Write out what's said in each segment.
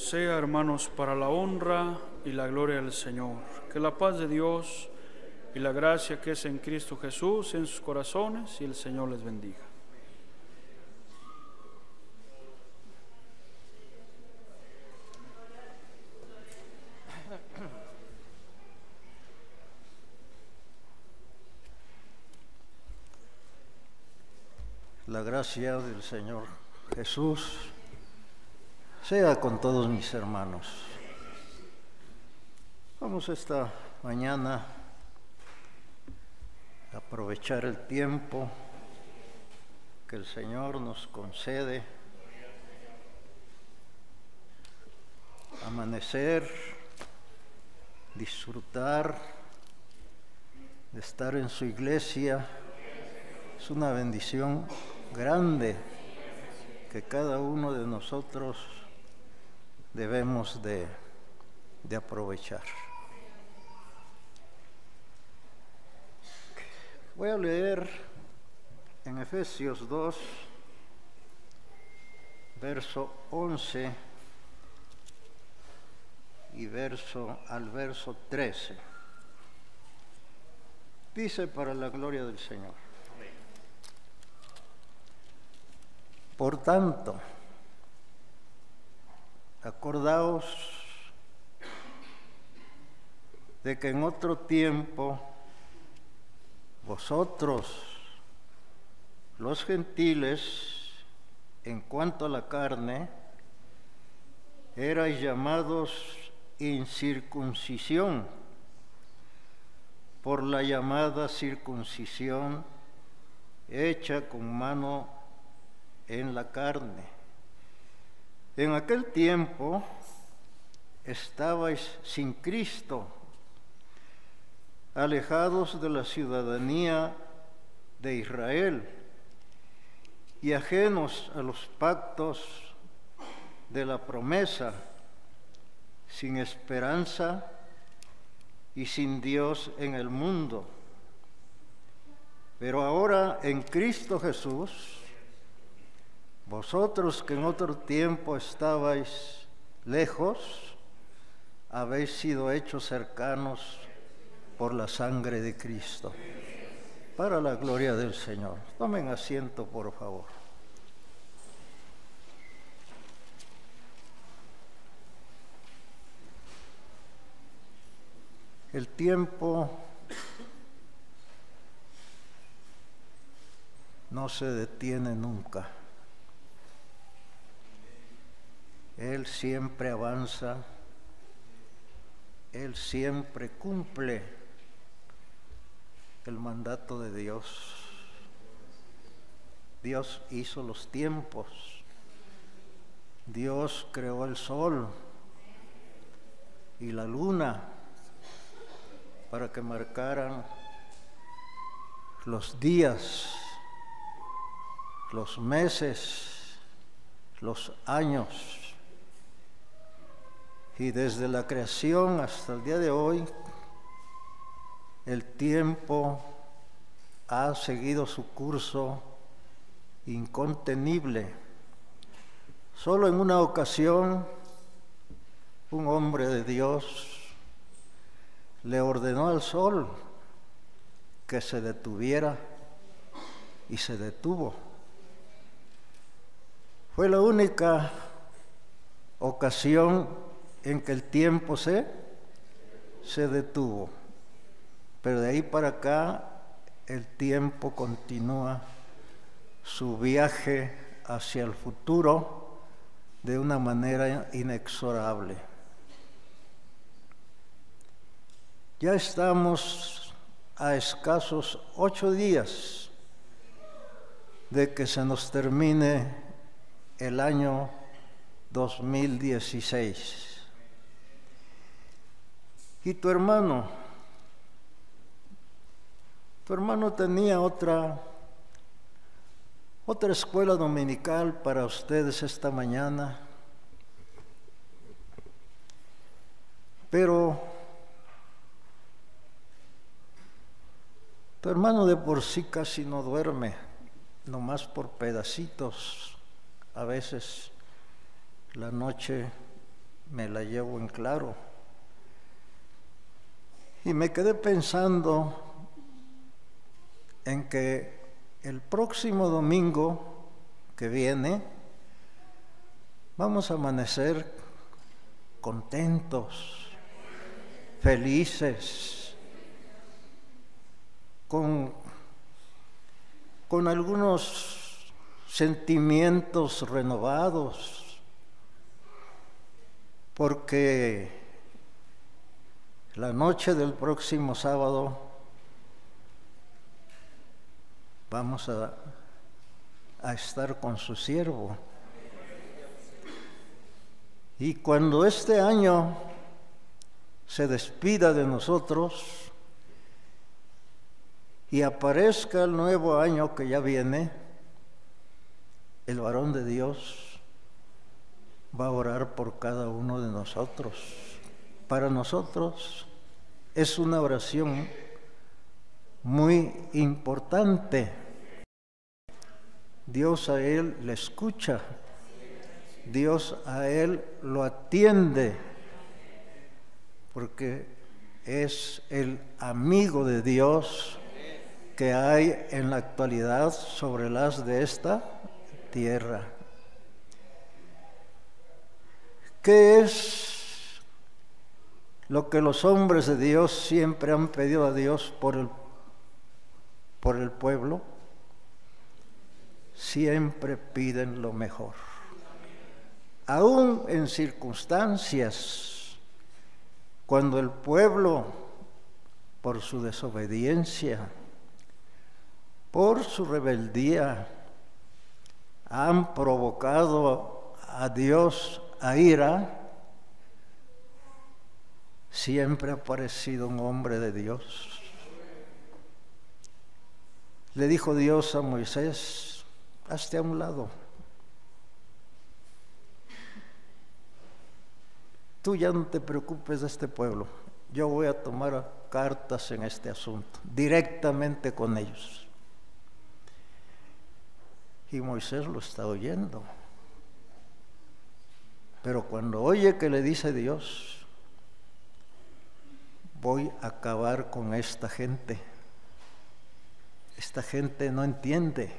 sea, hermanos, para la honra y la gloria del Señor. Que la paz de Dios y la gracia que es en Cristo Jesús en sus corazones y el Señor les bendiga. La gracia del Señor Jesús sea con todos mis hermanos. Vamos esta mañana a aprovechar el tiempo que el Señor nos concede, amanecer, disfrutar de estar en su iglesia. Es una bendición grande que cada uno de nosotros debemos de, de aprovechar. Voy a leer en Efesios 2, verso 11 y verso al verso 13. Dice para la gloria del Señor. Por tanto, acordaos de que en otro tiempo vosotros, los gentiles, en cuanto a la carne, erais llamados incircuncisión por la llamada circuncisión hecha con mano en la carne. En aquel tiempo estabais sin Cristo, alejados de la ciudadanía de Israel y ajenos a los pactos de la promesa, sin esperanza y sin Dios en el mundo. Pero ahora en Cristo Jesús, vosotros que en otro tiempo estabais lejos, habéis sido hechos cercanos por la sangre de Cristo, para la gloria del Señor. Tomen asiento, por favor. El tiempo no se detiene nunca. Él siempre avanza, Él siempre cumple el mandato de Dios. Dios hizo los tiempos, Dios creó el sol y la luna para que marcaran los días, los meses, los años. Y desde la creación hasta el día de hoy, el tiempo ha seguido su curso incontenible. Solo en una ocasión, un hombre de Dios le ordenó al sol que se detuviera y se detuvo. Fue la única ocasión en que el tiempo se, se detuvo. Pero de ahí para acá el tiempo continúa su viaje hacia el futuro de una manera inexorable. Ya estamos a escasos ocho días de que se nos termine el año 2016. Y tu hermano, tu hermano tenía otra, otra escuela dominical para ustedes esta mañana, pero tu hermano de por sí casi no duerme, nomás por pedacitos, a veces la noche me la llevo en claro. Y me quedé pensando en que el próximo domingo que viene vamos a amanecer contentos, felices, con, con algunos sentimientos renovados, porque la noche del próximo sábado vamos a, a estar con su siervo. Y cuando este año se despida de nosotros y aparezca el nuevo año que ya viene, el varón de Dios va a orar por cada uno de nosotros. Para nosotros es una oración muy importante. Dios a él le escucha Dios a él lo atiende porque es el amigo de Dios que hay en la actualidad sobre las de esta tierra. ¿Qué es lo que los hombres de Dios siempre han pedido a Dios por el, por el pueblo? Siempre piden lo mejor aún en circunstancias cuando el pueblo, por su desobediencia, por su rebeldía, han provocado a Dios a ira, siempre ha aparecido un hombre de Dios. Le dijo Dios a Moisés, hazte a un lado tú ya no te preocupes de este pueblo, yo voy a tomar cartas en este asunto, directamente con ellos. Y Moisés lo está oyendo. Pero cuando oye que le dice Dios, voy a acabar con esta gente. Esta gente no entiende.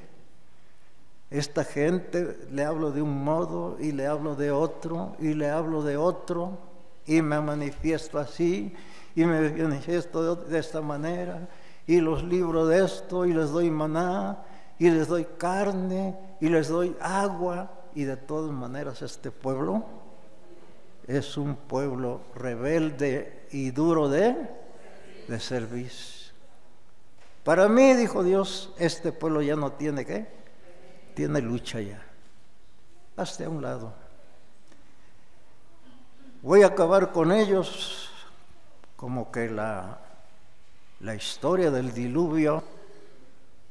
Esta gente le hablo de un modo y le hablo de otro y le hablo de otro y me manifiesto así y me manifiesto de, esta manera y los libro de esto y les doy maná y les doy carne y les doy agua y de todas maneras este pueblo es un pueblo rebelde y duro de, de servicio. Para mí, dijo Dios, este pueblo ya no tiene qué tiene lucha ya. Hazte a un lado. Voy a acabar con ellos como que la, la historia del diluvio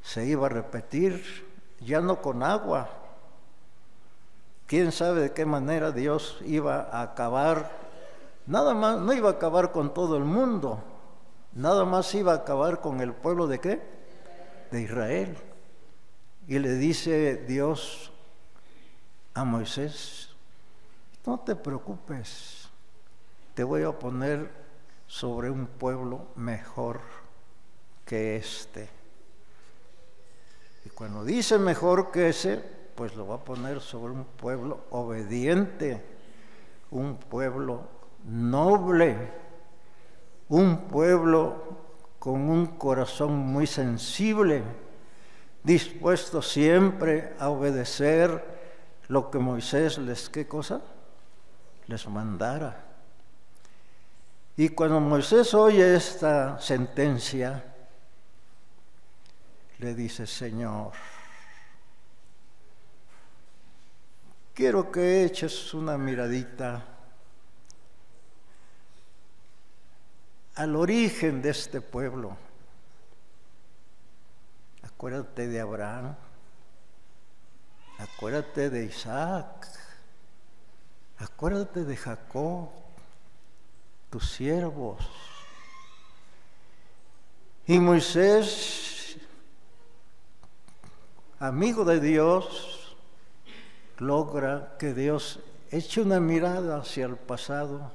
se iba a repetir, ya no con agua. Quién sabe de qué manera Dios iba a acabar, nada más, no iba a acabar con todo el mundo, nada más iba a acabar con el pueblo de qué? De Israel. Y le dice Dios a Moisés, no te preocupes, te voy a poner sobre un pueblo mejor que este. Y cuando dice mejor que ese, pues lo va a poner sobre un pueblo obediente, un pueblo noble, un pueblo con un corazón muy sensible dispuesto siempre a obedecer lo que Moisés les, ¿qué cosa? Les mandara. Y cuando Moisés oye esta sentencia, le dice, Señor, quiero que eches una miradita al origen de este pueblo Acuérdate de Abraham. Acuérdate de Isaac. Acuérdate de Jacob, tus siervos. Y Moisés, amigo de Dios, logra que Dios eche una mirada hacia el pasado.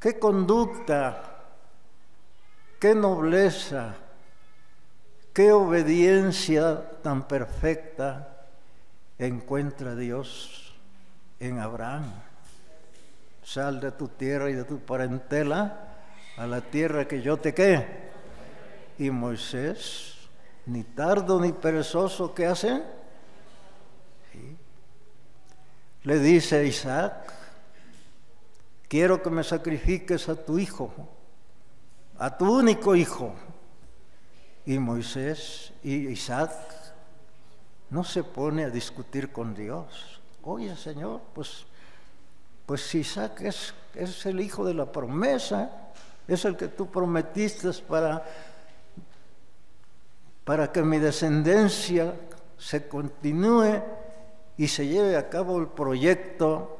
¿Qué conducta, qué nobleza, qué obediencia tan perfecta encuentra Dios en Abraham? Sal de tu tierra y de tu parentela a la tierra que yo te qué. Y Moisés, ni tardo ni perezoso, ¿qué hace? Le dice a Isaac, quiero que me sacrifiques a tu hijo, a tu único hijo. Y Moisés y Isaac no se pone a discutir con Dios. Oye, Señor, pues, pues Isaac es, es el hijo de la promesa, es el que tú prometiste para, para que mi descendencia se continúe y se lleve a cabo el proyecto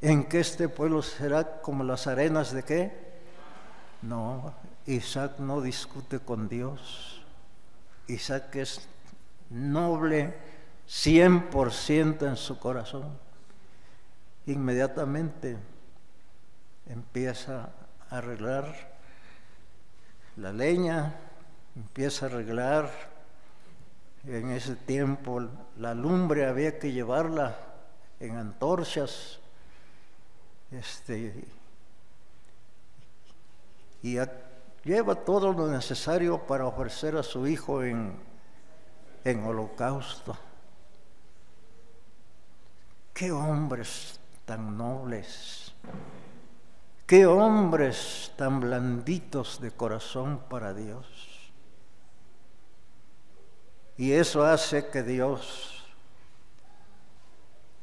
en que este pueblo será como las arenas de qué? No, Isaac no discute con Dios. Isaac es noble 100% en su corazón. Inmediatamente empieza a arreglar la leña, empieza a arreglar en ese tiempo la lumbre había que llevarla en antorchas este, y lleva todo lo necesario para ofrecer a su hijo en, en holocausto. Qué hombres tan nobles, qué hombres tan blanditos de corazón para Dios. Y eso hace que Dios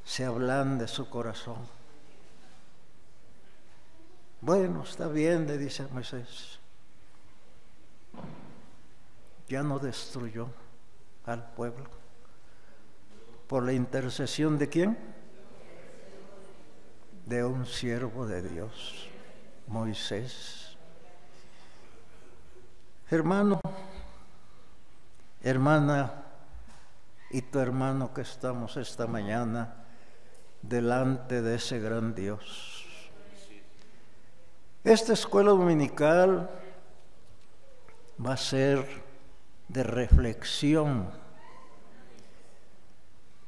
se ablande su corazón. Bueno, está bien, le dice Moisés. Ya no destruyó al pueblo. ¿Por la intercesión de quién? De un siervo de Dios, Moisés. Hermano, hermana y tu hermano que estamos esta mañana delante de ese gran Dios esta escuela dominical va a ser de reflexión,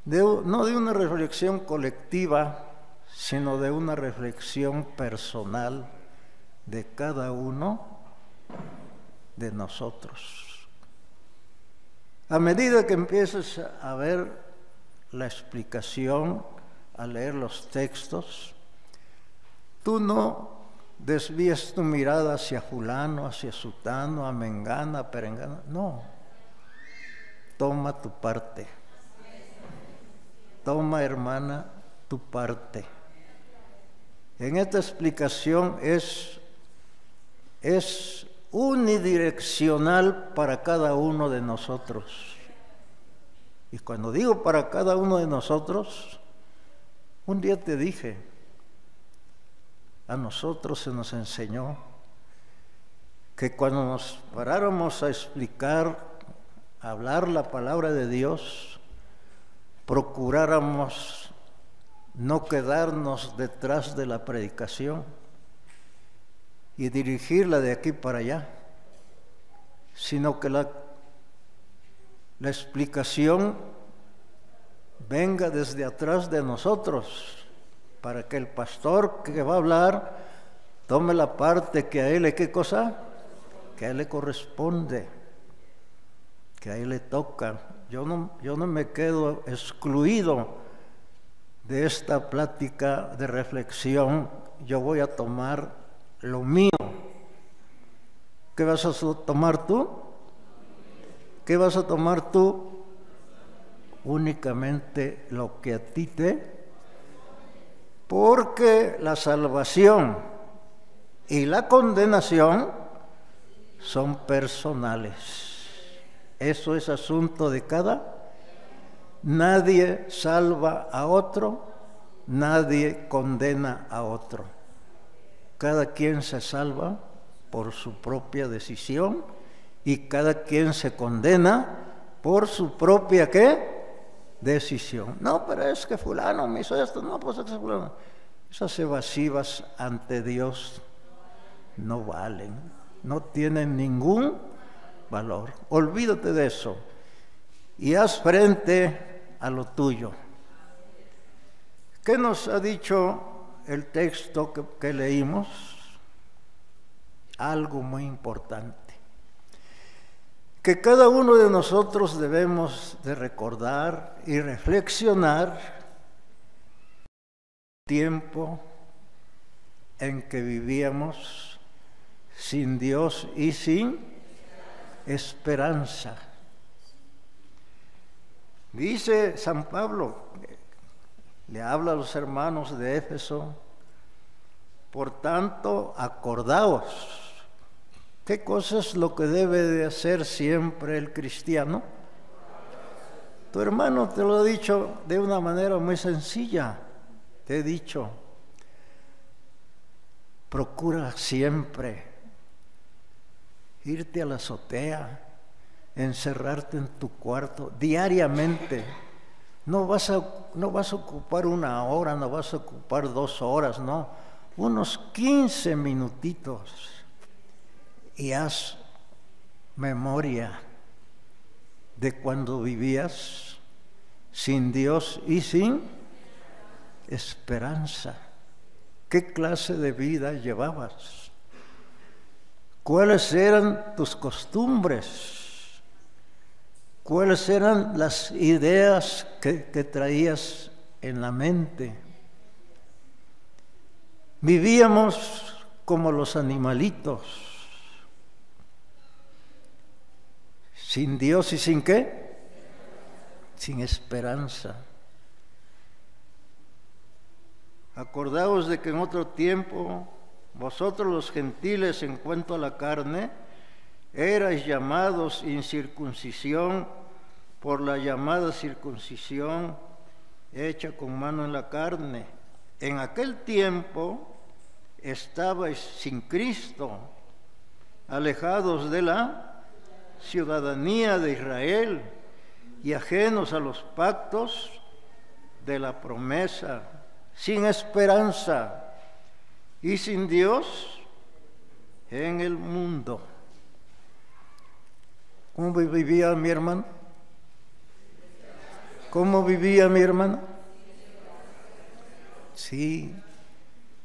no de una reflexión colectiva, sino de una reflexión personal de cada uno de nosotros. A medida que empieces a ver la explicación, a leer los textos, tú no desvíes tu mirada hacia fulano, hacia sutano, a mengana, a perengana. No. Toma tu parte. Toma, hermana, tu parte. En esta explicación es, es unidireccional para cada uno de nosotros. Y cuando digo para cada uno de nosotros, un día te dije, a nosotros se nos enseñó que cuando nos paráramos a explicar, a hablar la palabra de Dios, procuráramos no quedarnos detrás de la predicación y dirigirla de aquí para allá, sino que la, la explicación venga desde atrás de nosotros para que el pastor que va a hablar tome la parte que a él le qué cosa, que a él le corresponde, que a él le toca. Yo no, yo no me quedo excluido de esta plática de reflexión, yo voy a tomar lo mío. ¿Qué vas a tomar tú? ¿Qué vas a tomar tú? Únicamente lo que a ti te porque la salvación y la condenación son personales. Eso es asunto de cada. Nadie salva a otro, nadie condena a otro. Cada quien se salva por su propia decisión y cada quien se condena por su propia qué? decisión. No, pero es que fulano me hizo esto, no, pues es que fulano. Esas evasivas ante Dios no valen, no tienen ningún valor. Olvídate de eso y haz frente a lo tuyo. ¿Qué nos ha dicho el texto que, leímos? Algo muy importante. Que cada uno de nosotros debemos de recordar y reflexionar tiempo en que vivíamos sin Dios y sin esperanza. Dice San Pablo, le habla a los hermanos de Éfeso, por tanto, acordaos. ¿Qué cosa es lo que debe de hacer siempre el cristiano? Tu hermano te lo ha dicho de una manera muy sencilla. Te he dicho, procura siempre irte a la azotea, encerrarte en tu cuarto diariamente no vas, a, no vas a ocupar una hora, no vas a ocupar dos horas, no. Unos 15 minutitos y haz memoria de cuando vivías sin Dios y sin esperanza. ¿Qué clase de vida llevabas? ¿Cuáles eran tus costumbres? Cuáles eran las ideas que, traías en la mente. Vivíamos como los animalitos, sin Dios y sin qué? Sin esperanza. Acordaos de que en otro tiempo vosotros los gentiles en cuanto a la carne, erais llamados incircuncisión por la llamada circuncisión hecha con mano en la carne. En aquel tiempo estabais sin Cristo, alejados de la ciudadanía de Israel y ajenos a los pactos de la promesa, sin esperanza y sin Dios en el mundo. ¿Cómo vivía mi hermano? ¿Cómo vivía mi hermano? Sí,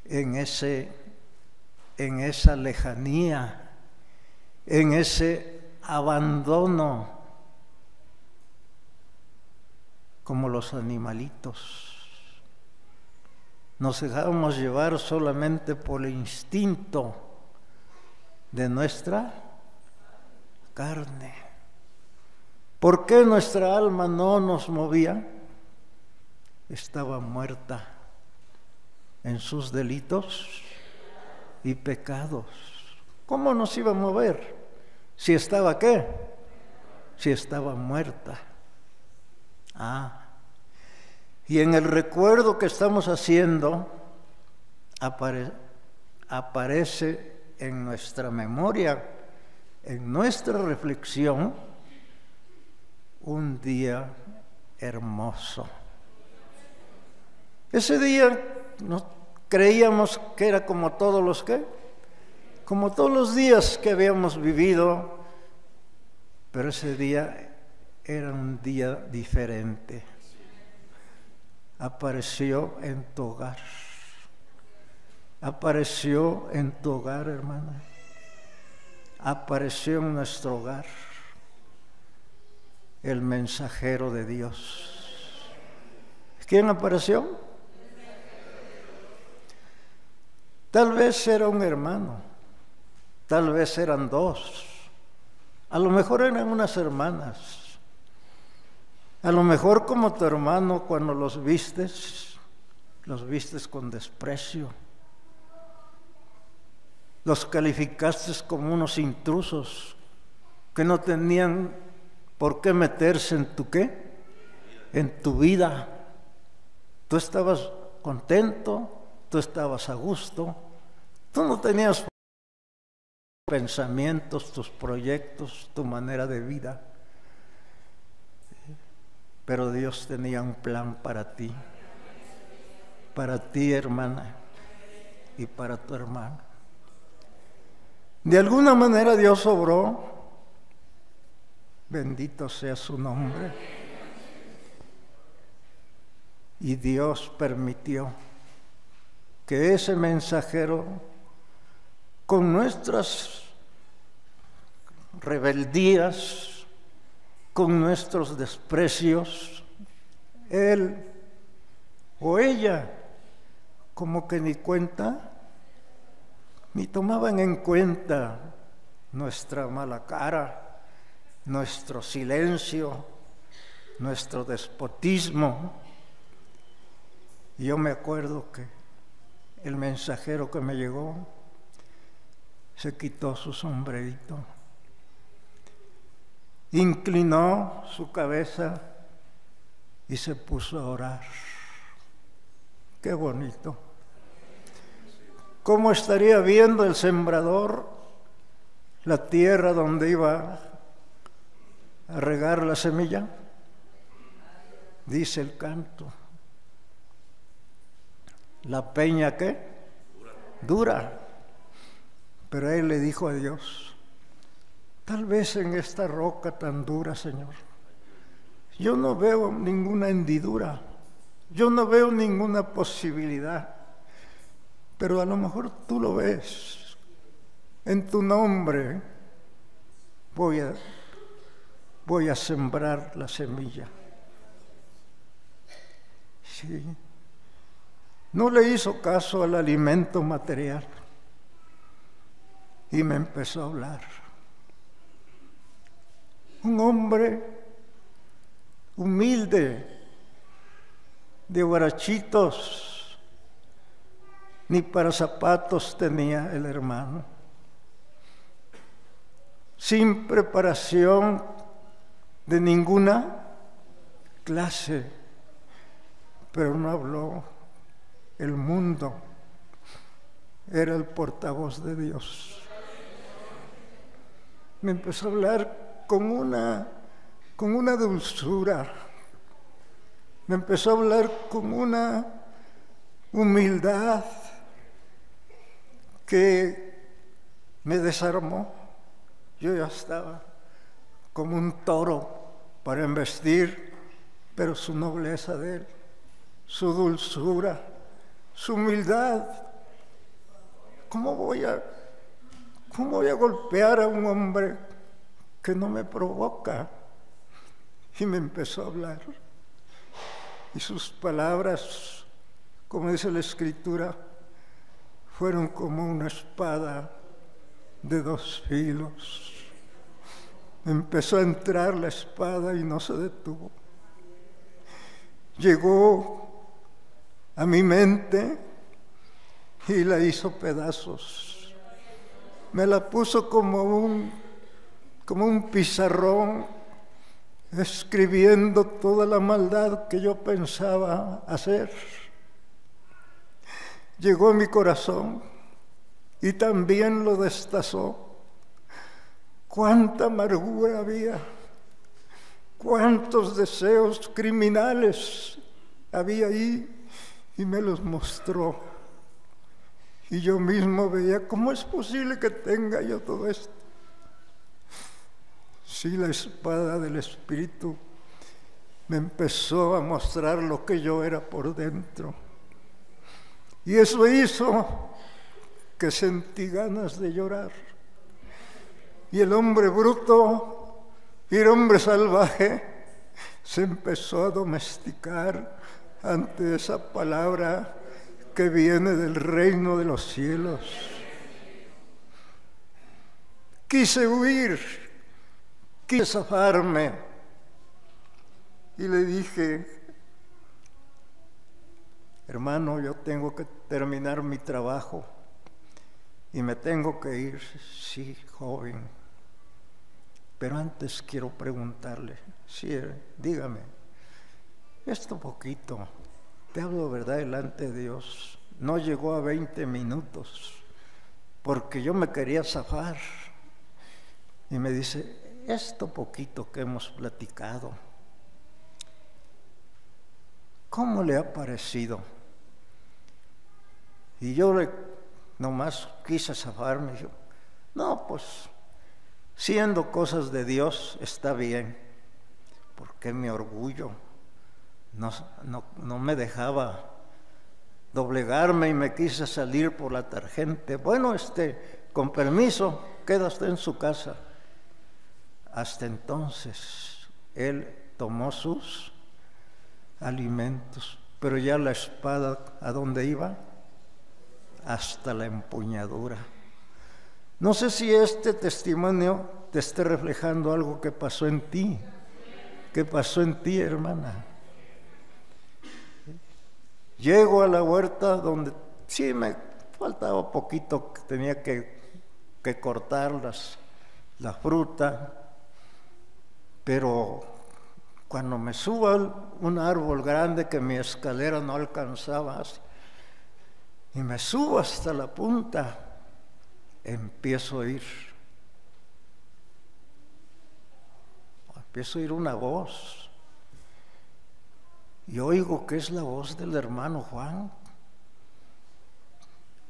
en ese en esa lejanía, en ese abandono como los animalitos. Nos dejábamos llevar solamente por el instinto de nuestra carne. ¿Por qué nuestra alma no nos movía? Estaba muerta en sus delitos y pecados. ¿Cómo nos iba a mover? Si estaba qué? Si estaba muerta. Ah. Y en el recuerdo que estamos haciendo aparece en nuestra memoria, en nuestra reflexión, un día hermoso. Ese día no creíamos que era como todos los que, como todos los días que habíamos vivido, pero ese día era un día diferente. Apareció en tu hogar. Apareció en tu hogar, hermana. Apareció en nuestro hogar el mensajero de Dios. ¿Quién apareció? Tal vez era un hermano, tal vez eran dos, a lo mejor eran unas hermanas, a lo mejor como tu hermano cuando los vistes, los vistes con desprecio, los calificaste como unos intrusos que no tenían ¿Por qué meterse en tu qué? En tu vida. Tú estabas contento, tú estabas a gusto, tú no tenías pensamientos, tus proyectos, tu manera de vida. pero Dios tenía un plan para ti, para ti hermana y para tu hermano. De alguna manera Dios obró, bendito sea su nombre, y Dios permitió que ese mensajero, con nuestras rebeldías, con nuestros desprecios, él o ella como que ni cuenta, ni tomaban en cuenta nuestra mala cara, nuestro silencio, nuestro despotismo. Yo me acuerdo que el mensajero que me llegó se quitó su sombrerito, inclinó su cabeza y se puso a orar. Qué bonito. ¿Cómo estaría viendo el sembrador la tierra donde iba a regar la semilla? Dice el canto. La peña qué? Dura. Pero él le dijo a Dios, tal vez en esta roca tan dura, Señor, yo no veo ninguna hendidura, yo no veo ninguna posibilidad pero a lo mejor tú lo ves. En tu nombre voy a, voy a sembrar la semilla. Sí. No le hizo caso al alimento material y me empezó a hablar. Un hombre humilde, de barachitos, ni para zapatos tenía el hermano. Sin preparación de ninguna clase, pero no habló el mundo, era el portavoz de Dios. Me empezó a hablar con una, con una dulzura, me empezó a hablar con una humildad que me desarmó. Yo ya estaba como un toro para embestir, pero su nobleza de él, su dulzura, su humildad. ¿Cómo voy a, cómo voy a golpear a un hombre que no me provoca? Y me empezó a hablar. Y sus palabras, como dice la escritura, fueron como una espada de dos filos. Empezó a entrar la espada y no se detuvo. Llegó a mi mente y la hizo pedazos. Me la puso como un, como un pizarrón, escribiendo toda la maldad que yo pensaba hacer llegó a mi corazón y también lo destazó. Cuánta amargura había, cuántos deseos criminales había ahí y me los mostró. Y yo mismo veía, ¿cómo es posible que tenga yo todo esto? Si la espada del Espíritu me empezó a mostrar lo que yo era por dentro y eso hizo que sentí ganas de llorar. Y el hombre bruto y el hombre salvaje se empezó a domesticar ante esa palabra que viene del reino de los cielos. Quise huir, quise zafarme y le dije, hermano, yo tengo que terminar mi trabajo y me tengo que ir, sí, joven. Pero antes quiero preguntarle, sí, dígame, esto poquito, te hablo verdad delante de Dios, no llegó a 20 minutos, porque yo me quería zafar. Y me dice, esto poquito que hemos platicado, ¿cómo le ha parecido? Y yo le, nomás quise zafarme. Yo, no, pues siendo cosas de Dios está bien, porque mi orgullo no, no, me dejaba doblegarme y me quise salir por la tarjeta. Bueno, este, con permiso, queda usted en su casa. Hasta entonces, él tomó sus alimentos, pero ya la espada, ¿a dónde iba? Hasta la empuñadura. No sé si este testimonio te esté reflejando algo que pasó en ti, que pasó en ti, hermana. Llego a la huerta donde sí me faltaba poquito, tenía que, que cortar las, la fruta, pero cuando me subo a un árbol grande que mi escalera no alcanzaba, y me subo hasta la punta, empiezo a oír. Empiezo a oír una voz. Y oigo que es la voz del hermano Juan,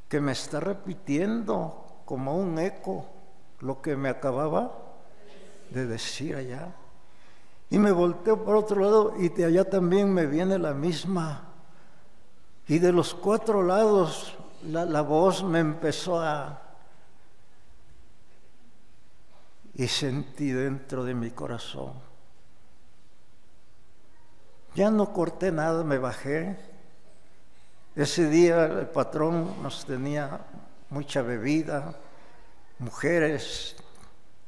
que me está repitiendo como un eco lo que me acababa de decir allá. Y me volteo por otro lado y de allá también me viene la misma. Y de los cuatro lados la, la voz me empezó a, y sentí dentro de mi corazón. Ya no corté nada, me bajé. Ese día el patrón nos tenía mucha bebida, mujeres,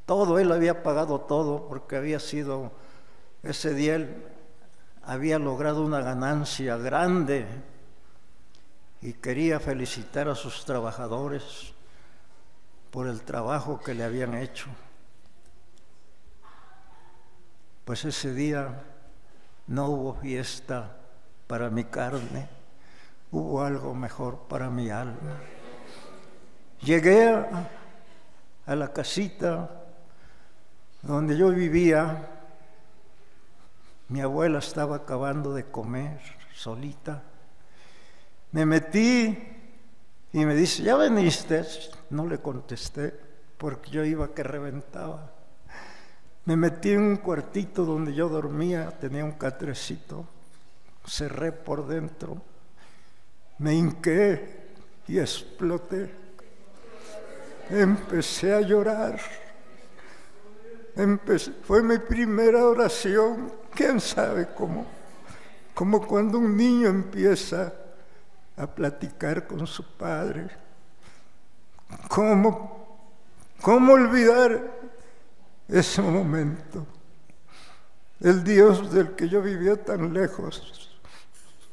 todo, él había pagado todo porque había sido, ese día él había logrado una ganancia grande y quería felicitar a sus trabajadores por el trabajo que le habían hecho pues ese día no hubo fiesta para mi carne, hubo algo mejor para mi alma. Llegué a, la casita donde yo vivía, mi abuela estaba acabando de comer solita. Me metí y me dice, ¿ya veniste? No le contesté porque yo iba que reventaba. Me metí en un cuartito donde yo dormía, tenía un catrecito, cerré por dentro, me hinqué y exploté. Empecé a llorar. fue mi primera oración, quién sabe cómo, como cuando un niño empieza a platicar con su padre. ¿Cómo, cómo olvidar ese momento. El Dios del que yo vivía tan lejos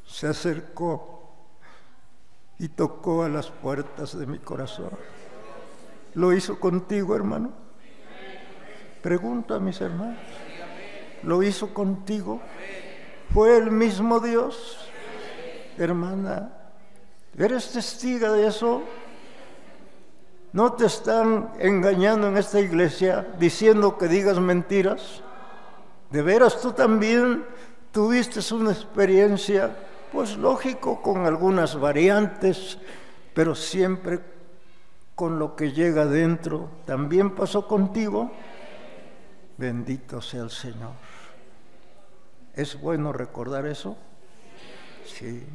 se acercó y tocó a las puertas de mi corazón. ¿Lo hizo contigo, hermano? Pregunta a mis hermanos. ¿Lo hizo contigo? ¿Fue el mismo Dios? Hermana, ¿eres testiga de eso? ¿No te están engañando en esta iglesia diciendo que digas mentiras? ¿De veras tú también tuviste una experiencia, pues lógico, con algunas variantes, pero siempre con lo que llega dentro? ¿También pasó contigo? Bendito sea el Señor. ¿Es bueno recordar eso? Sí.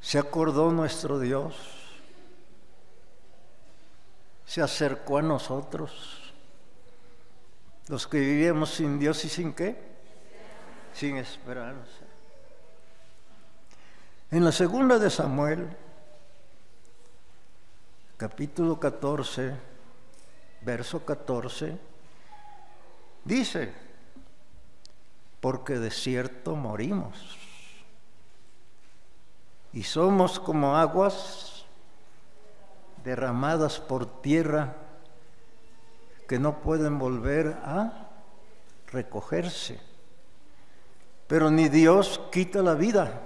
¿Se acordó nuestro Dios? Se acercó a nosotros, los que vivíamos sin Dios y sin qué, sin esperanza. En la segunda de Samuel, capítulo 14, verso 14, dice, porque de cierto morimos y somos como aguas derramadas por tierra que no pueden volver a recogerse. Pero ni Dios quita la vida.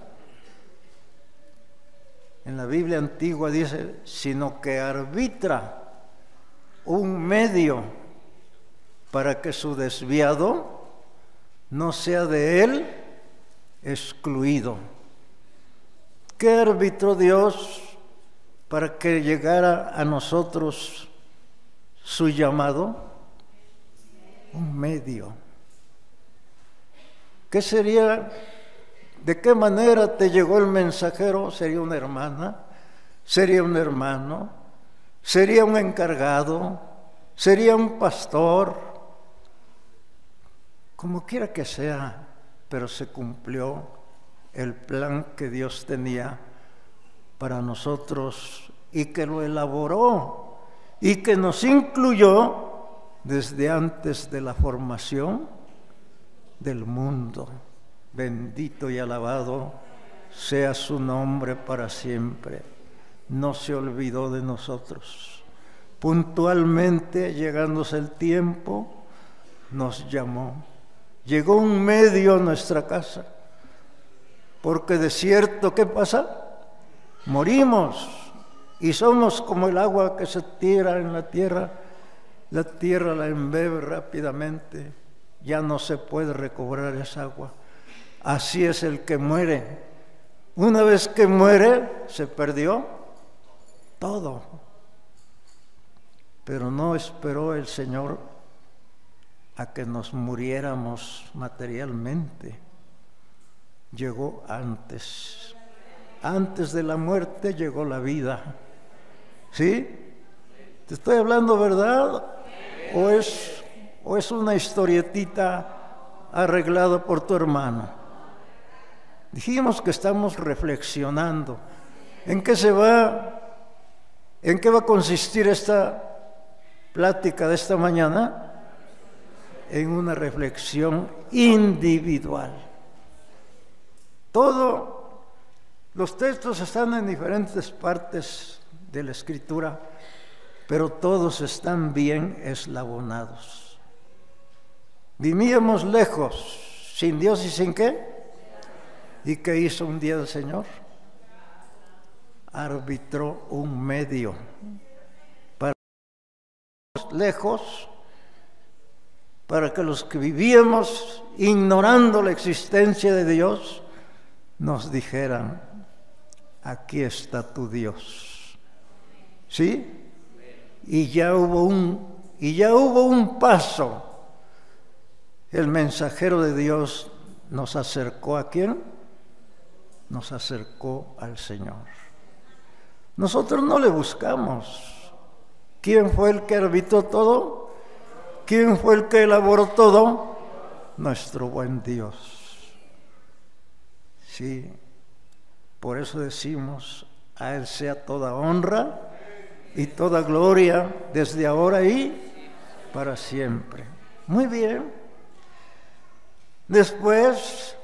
En la Biblia antigua dice, sino que arbitra un medio para que su desviado no sea de él excluido. ¿Qué árbitro Dios para que llegara a nosotros su llamado? Un medio. ¿Qué sería? ¿De qué manera te llegó el mensajero? ¿Sería una hermana? ¿Sería un hermano? ¿Sería un encargado? ¿Sería un pastor? Como quiera que sea, pero se cumplió el plan que Dios tenía para nosotros y que lo elaboró y que nos incluyó desde antes de la formación del mundo. Bendito y alabado sea su nombre para siempre. No se olvidó de nosotros. Puntualmente, llegándose el tiempo, nos llamó. Llegó un medio a nuestra casa. Porque de cierto, ¿qué pasa? Morimos y somos como el agua que se tira en la tierra. La tierra la embebe rápidamente, ya no se puede recobrar esa agua. Así es el que muere. Una vez que muere, se perdió todo. Pero no esperó el Señor a que nos muriéramos materialmente. Llegó antes. Antes de la muerte llegó la vida. ¿Sí? ¿Te estoy hablando verdad? ¿O es, o es una historietita arreglada por tu hermano? Dijimos que estamos reflexionando. ¿En qué se va? ¿En qué va a consistir esta plática de esta mañana? En una reflexión individual. Todo, los textos están en diferentes partes de la escritura, pero todos están bien eslabonados. Vivíamos lejos, sin Dios y sin qué. ¿Y qué hizo un día el Señor? Arbitró un medio para lejos, para que los que vivíamos ignorando la existencia de Dios, nos dijeran, aquí está tu Dios. ¿Sí? Y ya hubo un y ya hubo un paso. El mensajero de Dios nos acercó a quién? nos acercó al Señor. Nosotros no le buscamos. ¿Quién fue el que arbitró todo? ¿Quién fue el que elaboró todo? Nuestro buen Dios. Sí, por eso decimos, a Él sea toda honra y toda gloria desde ahora y para siempre. Muy bien. Después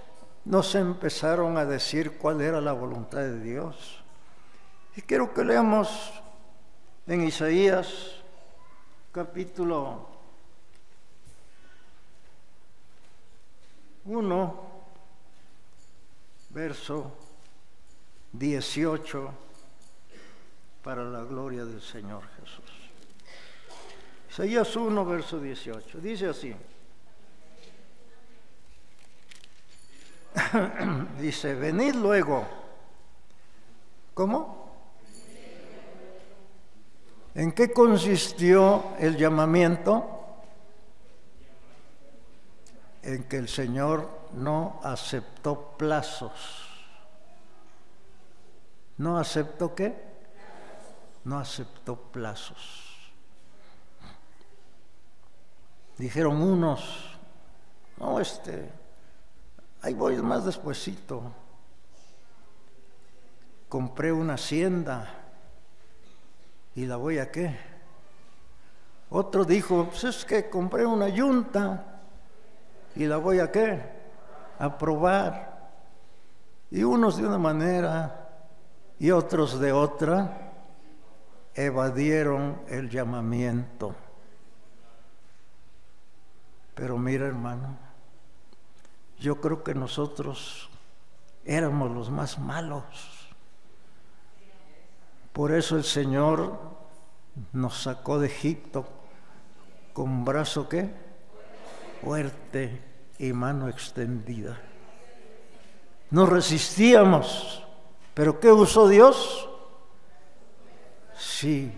nos empezaron a decir cuál era la voluntad de Dios. Y quiero que leamos en Isaías capítulo 1, verso 18, para la gloria del Señor Jesús. Isaías 1, verso 18. Dice así. Dice, venid luego. ¿Cómo? ¿En qué consistió el llamamiento? En que el Señor no aceptó plazos. ¿No aceptó qué? No aceptó plazos. Dijeron unos, no, este, Ahí voy más despuesito. Compré una hacienda y la voy a qué. Otro dijo, pues es que compré una yunta y la voy a qué, a probar. Y unos de una manera y otros de otra evadieron el llamamiento. Pero mira hermano, yo creo que nosotros éramos los más malos. Por eso el Señor nos sacó de Egipto con brazo qué? Fuerte y mano extendida. nos resistíamos. ¿Pero qué usó Dios? Sí,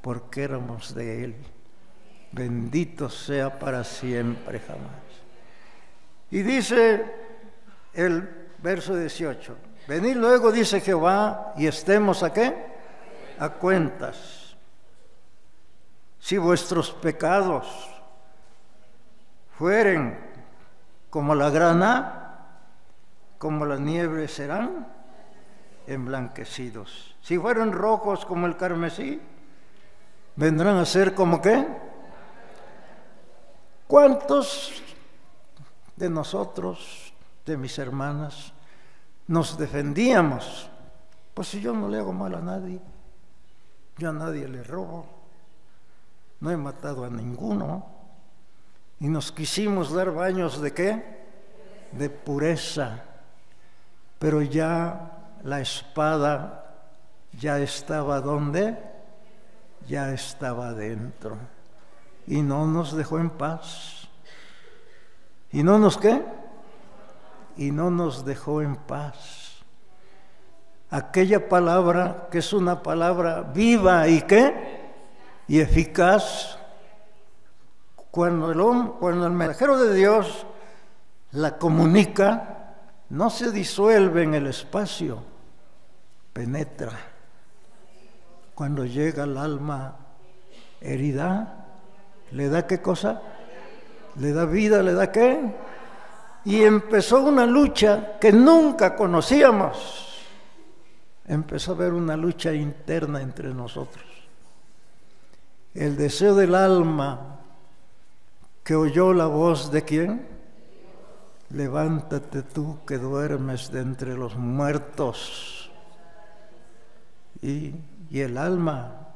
porque éramos de Él. Bendito sea para siempre jamás. Y dice el verso 18, venid luego, dice Jehová, y estemos a qué? A cuentas. Si vuestros pecados fueren como la grana, como la nieve serán emblanquecidos. Si fueran rojos como el carmesí, vendrán a ser como qué? ¿Cuántos de nosotros, de mis hermanas, nos defendíamos? Pues si yo no le hago mal a nadie, yo a nadie le robo, no he matado a ninguno, y nos quisimos dar baños de qué? De pureza pero ya la espada ya estaba donde? Ya estaba dentro. Y no nos dejó en paz. ¿Y no nos qué? Y no nos dejó en paz. Aquella palabra que es una palabra viva y qué? Y eficaz. Cuando el, hombre, cuando el mensajero de Dios la comunica, no se disuelve en el espacio, penetra. Cuando llega el alma herida, ¿le da qué cosa? ¿Le da vida? ¿Le da qué? Y empezó una lucha que nunca conocíamos. Empezó a haber una lucha interna entre nosotros. El deseo del alma que oyó la voz de quién? levántate tú que duermes de entre los muertos. Y, el alma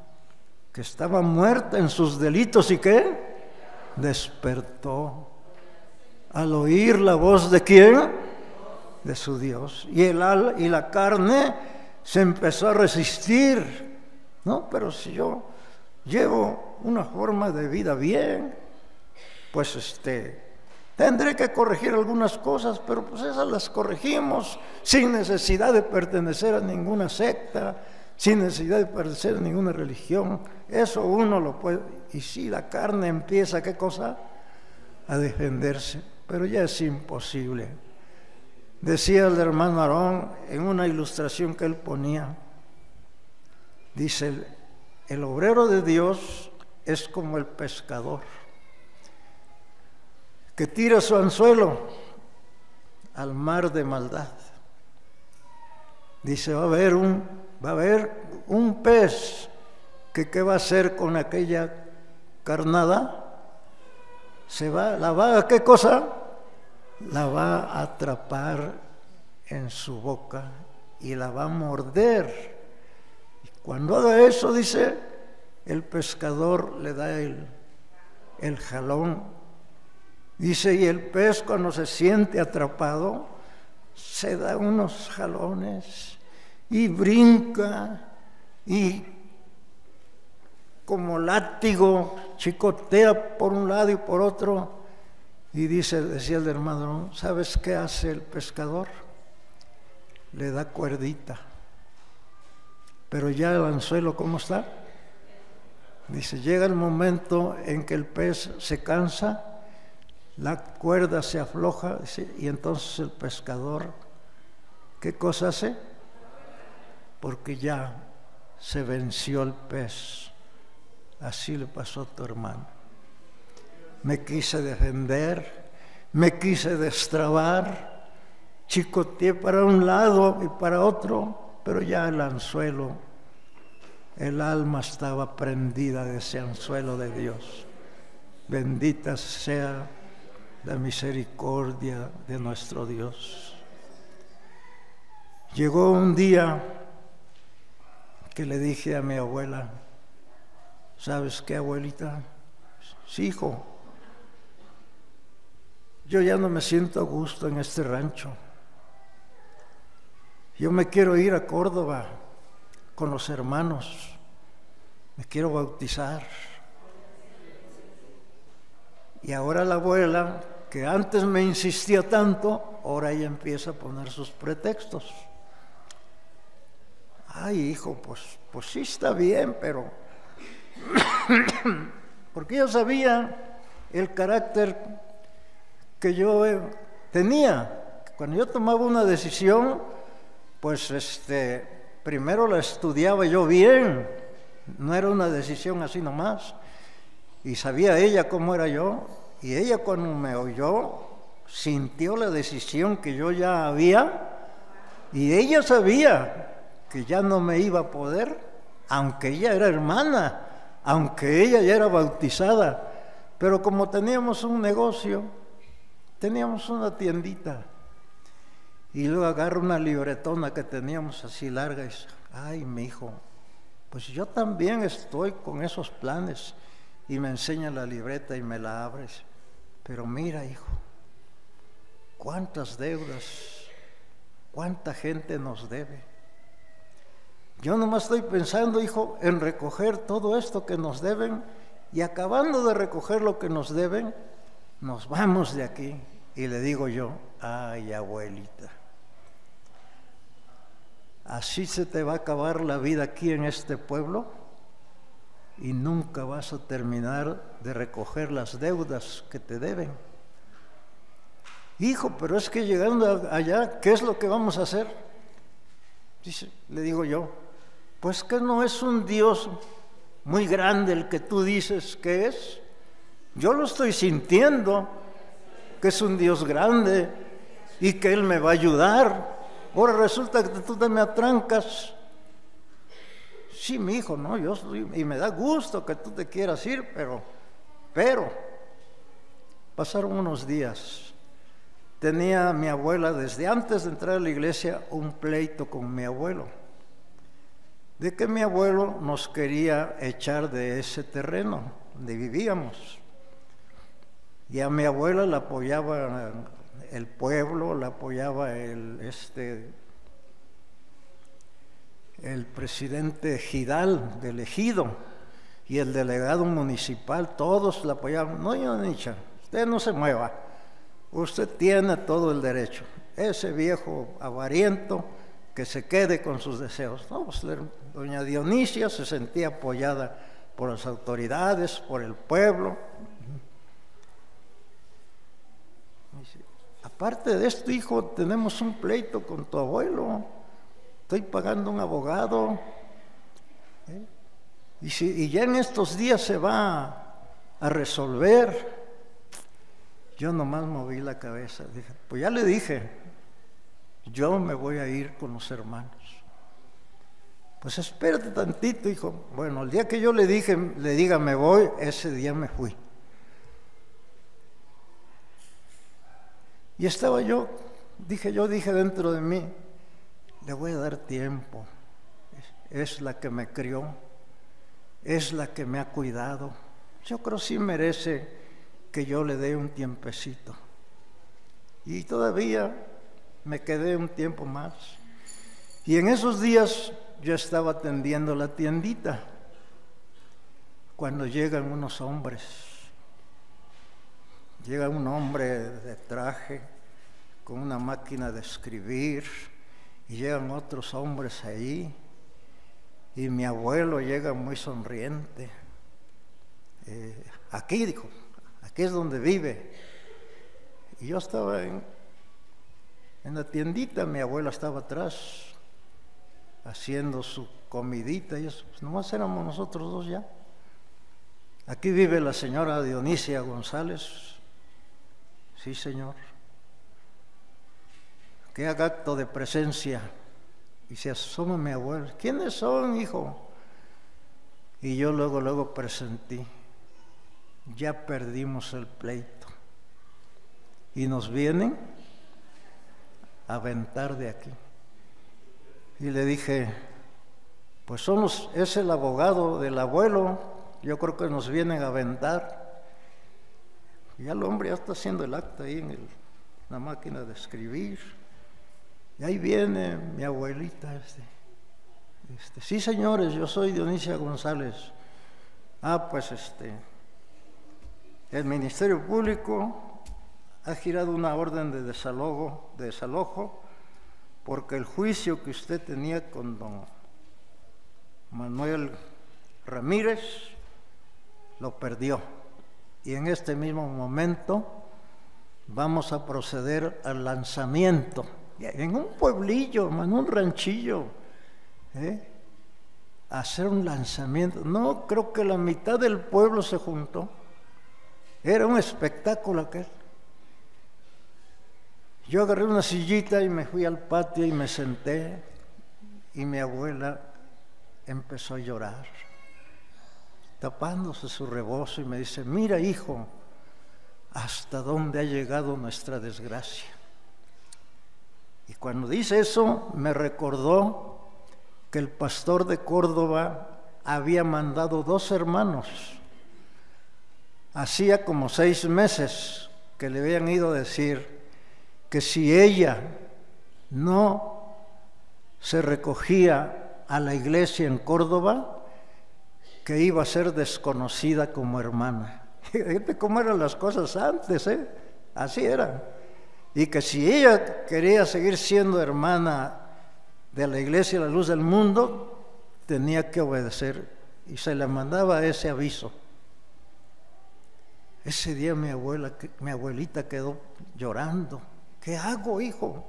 que estaba muerta en sus delitos y qué? Despertó al oír la voz de quién? De su Dios. Y, el al, y la carne se empezó a resistir. No, pero si yo llevo una forma de vida bien, pues este Tendré que corregir algunas cosas, pero pues esas las corregimos sin necesidad de pertenecer a ninguna secta, sin necesidad de pertenecer a ninguna religión. Eso uno lo puede. Y si la carne empieza, ¿qué cosa? A defenderse. Pero ya es imposible. Decía el hermano Aarón en una ilustración que él ponía, dice, el obrero de Dios es como el pescador que tira su anzuelo al mar de maldad. Dice, va a haber un, va a haber un pez que qué va a hacer con aquella carnada? Se va, la va a qué cosa? La va a atrapar en su boca y la va a morder. Y cuando haga eso, dice, el pescador le da el, el jalón Dice, y el pez cuando se siente atrapado, se da unos jalones y brinca y como látigo chicotea por un lado y por otro. Y dice, decía el hermano, ¿sabes qué hace el pescador? Le da cuerdita. Pero ya el anzuelo, ¿cómo está? Dice, llega el momento en que el pez se cansa la cuerda se afloja y entonces el pescador, ¿qué cosa hace? Porque ya se venció el pez. Así le pasó a tu hermano. Me quise defender, me quise destrabar, chicoteé para un lado y para otro, pero ya el anzuelo, el alma estaba prendida de ese anzuelo de Dios. Bendita sea la misericordia de nuestro Dios. Llegó un día que le dije a mi abuela, ¿sabes qué, abuelita? Sí, hijo, yo ya no me siento a gusto en este rancho. Yo me quiero ir a Córdoba con los hermanos, me quiero bautizar. Y ahora la abuela que antes me insistía tanto, ahora ella empieza a poner sus pretextos. Ay, hijo, pues, pues sí está bien, pero... Porque ella sabía el carácter que yo eh, tenía. Cuando yo tomaba una decisión, pues este, primero la estudiaba yo bien, no era una decisión así nomás. Y sabía ella cómo era yo, y ella cuando me oyó, sintió la decisión que yo ya había, y ella sabía que ya no me iba a poder, aunque ella era hermana, aunque ella ya era bautizada, pero como teníamos un negocio, teníamos una tiendita, y luego agarro una libretona que teníamos así larga y dice, ay, mi hijo, pues yo también estoy con esos planes. Y me enseña la libreta y me la abres. Pero mira, hijo, cuántas deudas, cuánta gente nos debe. Yo nomás estoy pensando, hijo, en recoger todo esto que nos deben y acabando de recoger lo que nos deben, nos vamos de aquí. Y le digo yo, ay abuelita, así se te va a acabar la vida aquí en este pueblo y nunca vas a terminar de recoger las deudas que te deben. Hijo, pero es que llegando allá, ¿qué es lo que vamos a hacer? Dice, le digo yo, pues que no es un Dios muy grande el que tú dices que es. Yo lo estoy sintiendo, que es un Dios grande y que Él me va a ayudar. Ahora resulta que tú te me atrancas. Sí, mi hijo, no, yo y me da gusto que tú te quieras ir, pero, pero, pasaron unos días. Tenía mi abuela desde antes de entrar a la iglesia un pleito con mi abuelo, de que mi abuelo nos quería echar de ese terreno donde vivíamos. Y a mi abuela la apoyaba el pueblo, la apoyaba el, este, el presidente Gidal del ejido y el delegado municipal, todos la apoyaban. No, Nicha, usted no se mueva, usted tiene todo el derecho. Ese viejo avariento que se quede con sus deseos. No, pues, doña Dionisia se sentía apoyada por las autoridades, por el pueblo. Aparte de esto, hijo, tenemos un pleito con tu abuelo. Estoy pagando un abogado. ¿eh? Y, si, y ya en estos días se va a resolver. Yo nomás moví la cabeza. Dije, pues ya le dije, yo me voy a ir con los hermanos. Pues espérate tantito, hijo. Bueno, el día que yo le dije, le diga me voy, ese día me fui. Y estaba yo, dije yo, dije dentro de mí, le voy a dar tiempo. Es la que me crió, es la que me ha cuidado. Yo creo sí merece que yo le dé un tiempecito. Y todavía me quedé un tiempo más. Y en esos días yo estaba atendiendo la tiendita cuando llegan unos hombres Llega un hombre de traje con una máquina de escribir y llegan otros hombres ahí y mi abuelo llega muy sonriente. Eh, aquí, dijo, aquí es donde vive. Y yo estaba en, en la tiendita, mi abuelo estaba atrás haciendo su comidita y eso, pues nomás éramos nosotros dos ya. Aquí vive la señora Dionisia González, Sí, Señor. Qué acto de presencia. Y se asoma mi abuelo. ¿Quiénes son, hijo? Y yo luego, luego presentí. Ya perdimos el pleito. Y nos vienen a aventar de aquí. Y le dije, pues somos, es el abogado del abuelo, yo creo que nos vienen a aventar. Y ya el hombre ya está haciendo el acta ahí en la máquina de escribir. Y ahí viene mi abuelita. Este, este, sí, señores, yo soy Dionisia González. Ah, pues este, el Ministerio Público ha girado una orden de desalojo, de desalojo porque el juicio que usted tenía con don Manuel Ramírez lo perdió. Y en este mismo momento vamos a proceder al lanzamiento. En un pueblillo, en un ranchillo, ¿eh? hacer un lanzamiento. No, creo que la mitad del pueblo se juntó. Era un espectáculo aquel. Yo agarré una sillita y me fui al patio y me senté y mi abuela empezó a llorar, tapándose su rebozo y me dice, mira hijo, hasta dónde ha llegado nuestra desgracia. Y cuando dice eso, me recordó que el pastor de Córdoba había mandado dos hermanos, hacía como seis meses que le habían ido a decir, que si ella no se recogía a la iglesia en Córdoba, que iba a ser desconocida como hermana. Fíjate cómo eran las cosas antes, ¿eh? Así eran. Y que si ella quería seguir siendo hermana de la iglesia la luz del mundo, tenía que obedecer. Y se le mandaba ese aviso. Ese día mi abuela, mi abuelita quedó llorando ¿qué hago, hijo?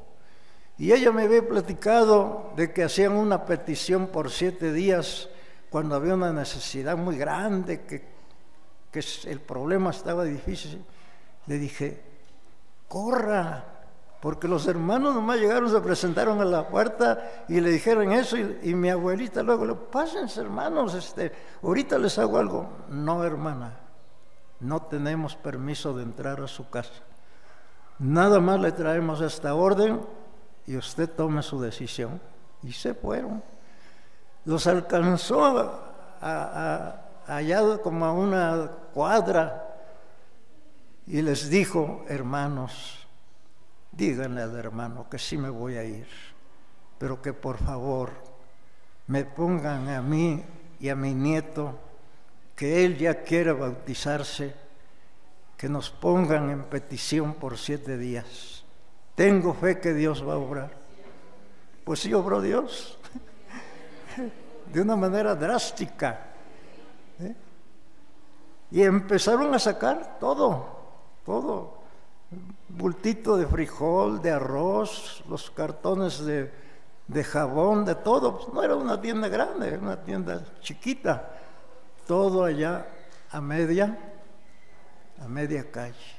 Y ella me había platicado de que hacían una petición por siete días cuando había una necesidad muy grande, que, que el problema estaba difícil. Le dije, corra, porque los hermanos nomás llegaron, se presentaron a la puerta y le dijeron eso, y, mi abuelita luego le pásense hermanos, este, ahorita les hago algo. No, hermana, no tenemos permiso de entrar a su casa. Nada más le traemos esta orden y usted tome su decisión. Y se fueron. Los alcanzó allá como a una cuadra y les dijo, hermanos, díganle al hermano que sí me voy a ir, pero que por favor me pongan a mí y a mi nieto, que él ya quiere bautizarse que nos pongan en petición por siete días. Tengo fe que Dios va a obrar. Pues sí obró Dios, de una manera drástica. ¿eh? Y empezaron a sacar todo, todo. Bultito de frijol, de arroz, los cartones de, de jabón, de todo. No era una tienda grande, era una tienda chiquita. Todo allá a media a media calle.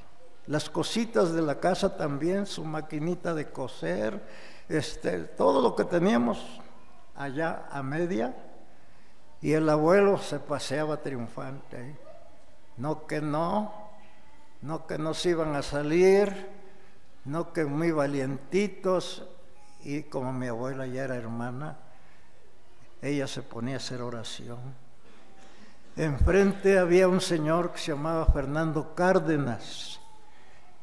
Las cositas de la casa también, su maquinita de coser, este, todo lo que teníamos allá a media. Y el abuelo se paseaba triunfante. No que no, no que no se iban a salir, no que muy valientitos. Y como mi abuela ya era hermana, ella se ponía a hacer oración Enfrente había un señor que se llamaba Fernando Cárdenas.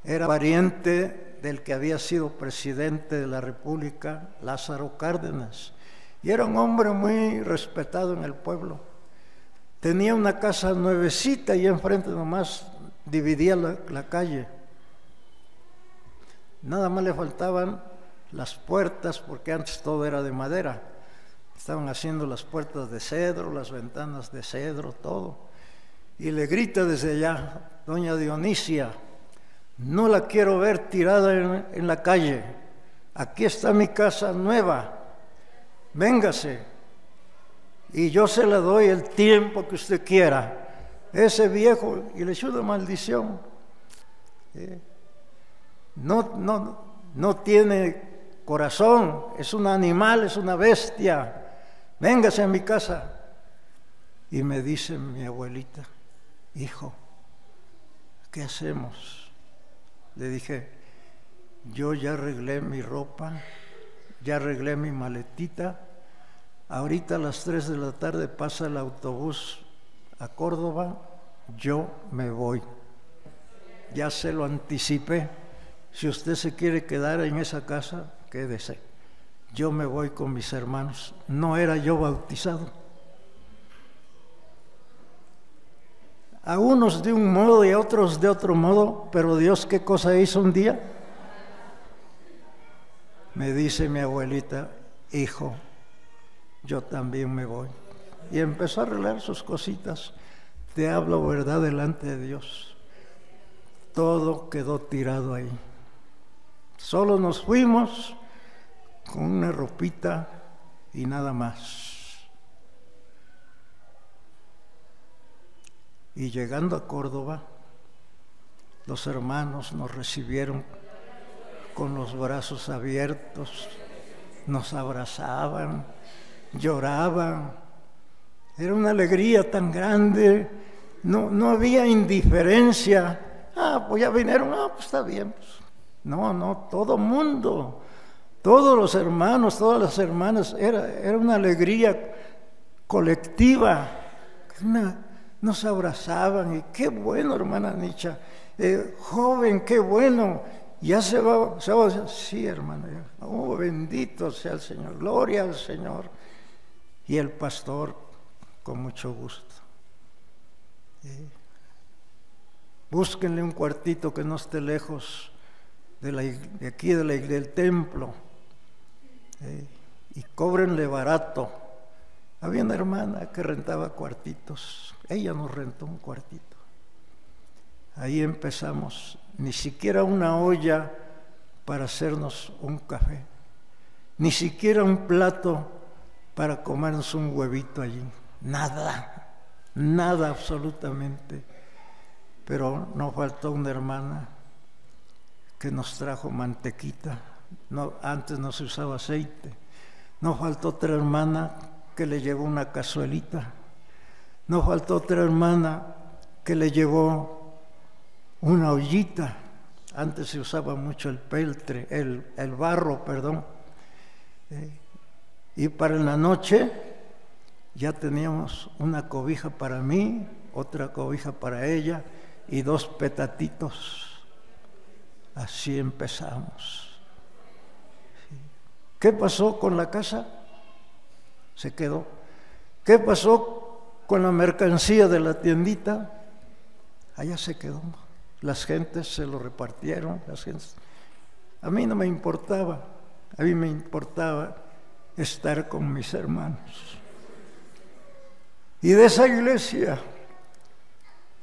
Era pariente del que había sido presidente de la República, Lázaro Cárdenas. Y era un hombre muy respetado en el pueblo. Tenía una casa nuevecita y enfrente nomás dividía la, la calle. Nada más le faltaban las puertas porque antes todo era de madera. Estaban haciendo las puertas de cedro, las ventanas de cedro, todo. Y le grita desde allá, doña Dionisia, no la quiero ver tirada en, la calle. Aquí está mi casa nueva. Véngase. Y yo se la doy el tiempo que usted quiera. Ese viejo, y le echó de maldición. Eh, no, no, no tiene corazón, es un animal, es una bestia véngase a mi casa. Y me dice mi abuelita, hijo, ¿qué hacemos? Le dije, yo ya arreglé mi ropa, ya arreglé mi maletita, ahorita a las 3 de la tarde pasa el autobús a Córdoba, yo me voy. Ya se lo anticipé. Si usted se quiere quedar en esa casa, quédese yo me voy con mis hermanos. No era yo bautizado. A unos de un modo y a otros de otro modo, pero Dios qué cosa hizo un día? Me dice mi abuelita, hijo, yo también me voy. Y empezó a arreglar sus cositas. Te hablo verdad delante de Dios. Todo quedó tirado ahí. Solo nos fuimos con una ropita y nada más. Y llegando a Córdoba, los hermanos nos recibieron con los brazos abiertos, nos abrazaban, lloraban. Era una alegría tan grande, no, no había indiferencia. Ah, pues ya vinieron, ah, pues está bien. No, no, todo mundo, todos los hermanos, todas las hermanas, era, era una alegría colectiva, nos abrazaban y qué bueno, hermana Nicha, eh, joven, qué bueno, ya se va, se va, sí, hermano, oh, bendito sea el Señor, gloria al Señor. Y el pastor, con mucho gusto. Búsquenle un cuartito que no esté lejos de, la, de aquí del templo y cóbrenle barato. Había una hermana que rentaba cuartitos, ella nos rentó un cuartito. Ahí empezamos ni siquiera una olla para hacernos un café, ni siquiera un plato para comernos un huevito allí, nada, nada absolutamente. Pero nos faltó una hermana que nos trajo mantequita, no, antes no se usaba aceite. Nos faltó otra hermana que le llevó una cazuelita. Nos faltó otra hermana que le llevó una ollita. Antes se usaba mucho el peltre, el, el barro, perdón. Eh, y para la noche ya teníamos una cobija para mí, otra cobija para ella y dos petatitos. Así empezamos. ¿Qué pasó con la casa? Se quedó. ¿Qué pasó con la mercancía de la tiendita? Allá se quedó. Las gentes se lo repartieron, las gentes. A mí no me importaba, a mí me importaba estar con mis hermanos. Y de esa iglesia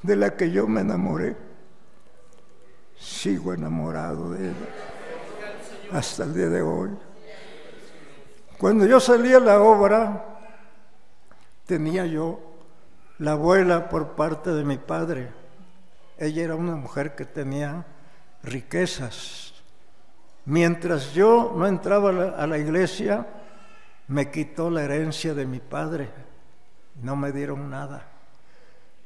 de la que yo me enamoré, sigo enamorado de ella hasta el día de hoy. Cuando yo salí a la obra, tenía yo la abuela por parte de mi padre ella era una mujer que tenía riquezas. Mientras yo no entraba a la, iglesia, me quitó la herencia de mi padre. No me dieron nada.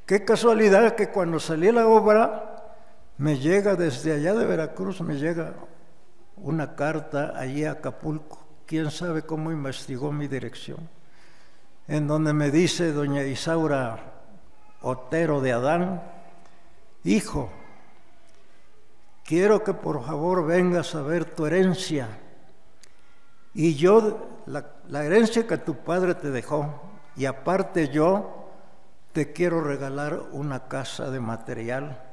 Qué casualidad que cuando salí a la obra, me llega desde allá de Veracruz, me llega una carta allí a Acapulco. Quién sabe cómo investigó mi dirección. En donde me dice doña Isaura Otero de Adán, hijo, quiero que por favor vengas a ver tu herencia. Y yo, la, herencia que tu padre te dejó, y aparte yo, te quiero regalar una casa de material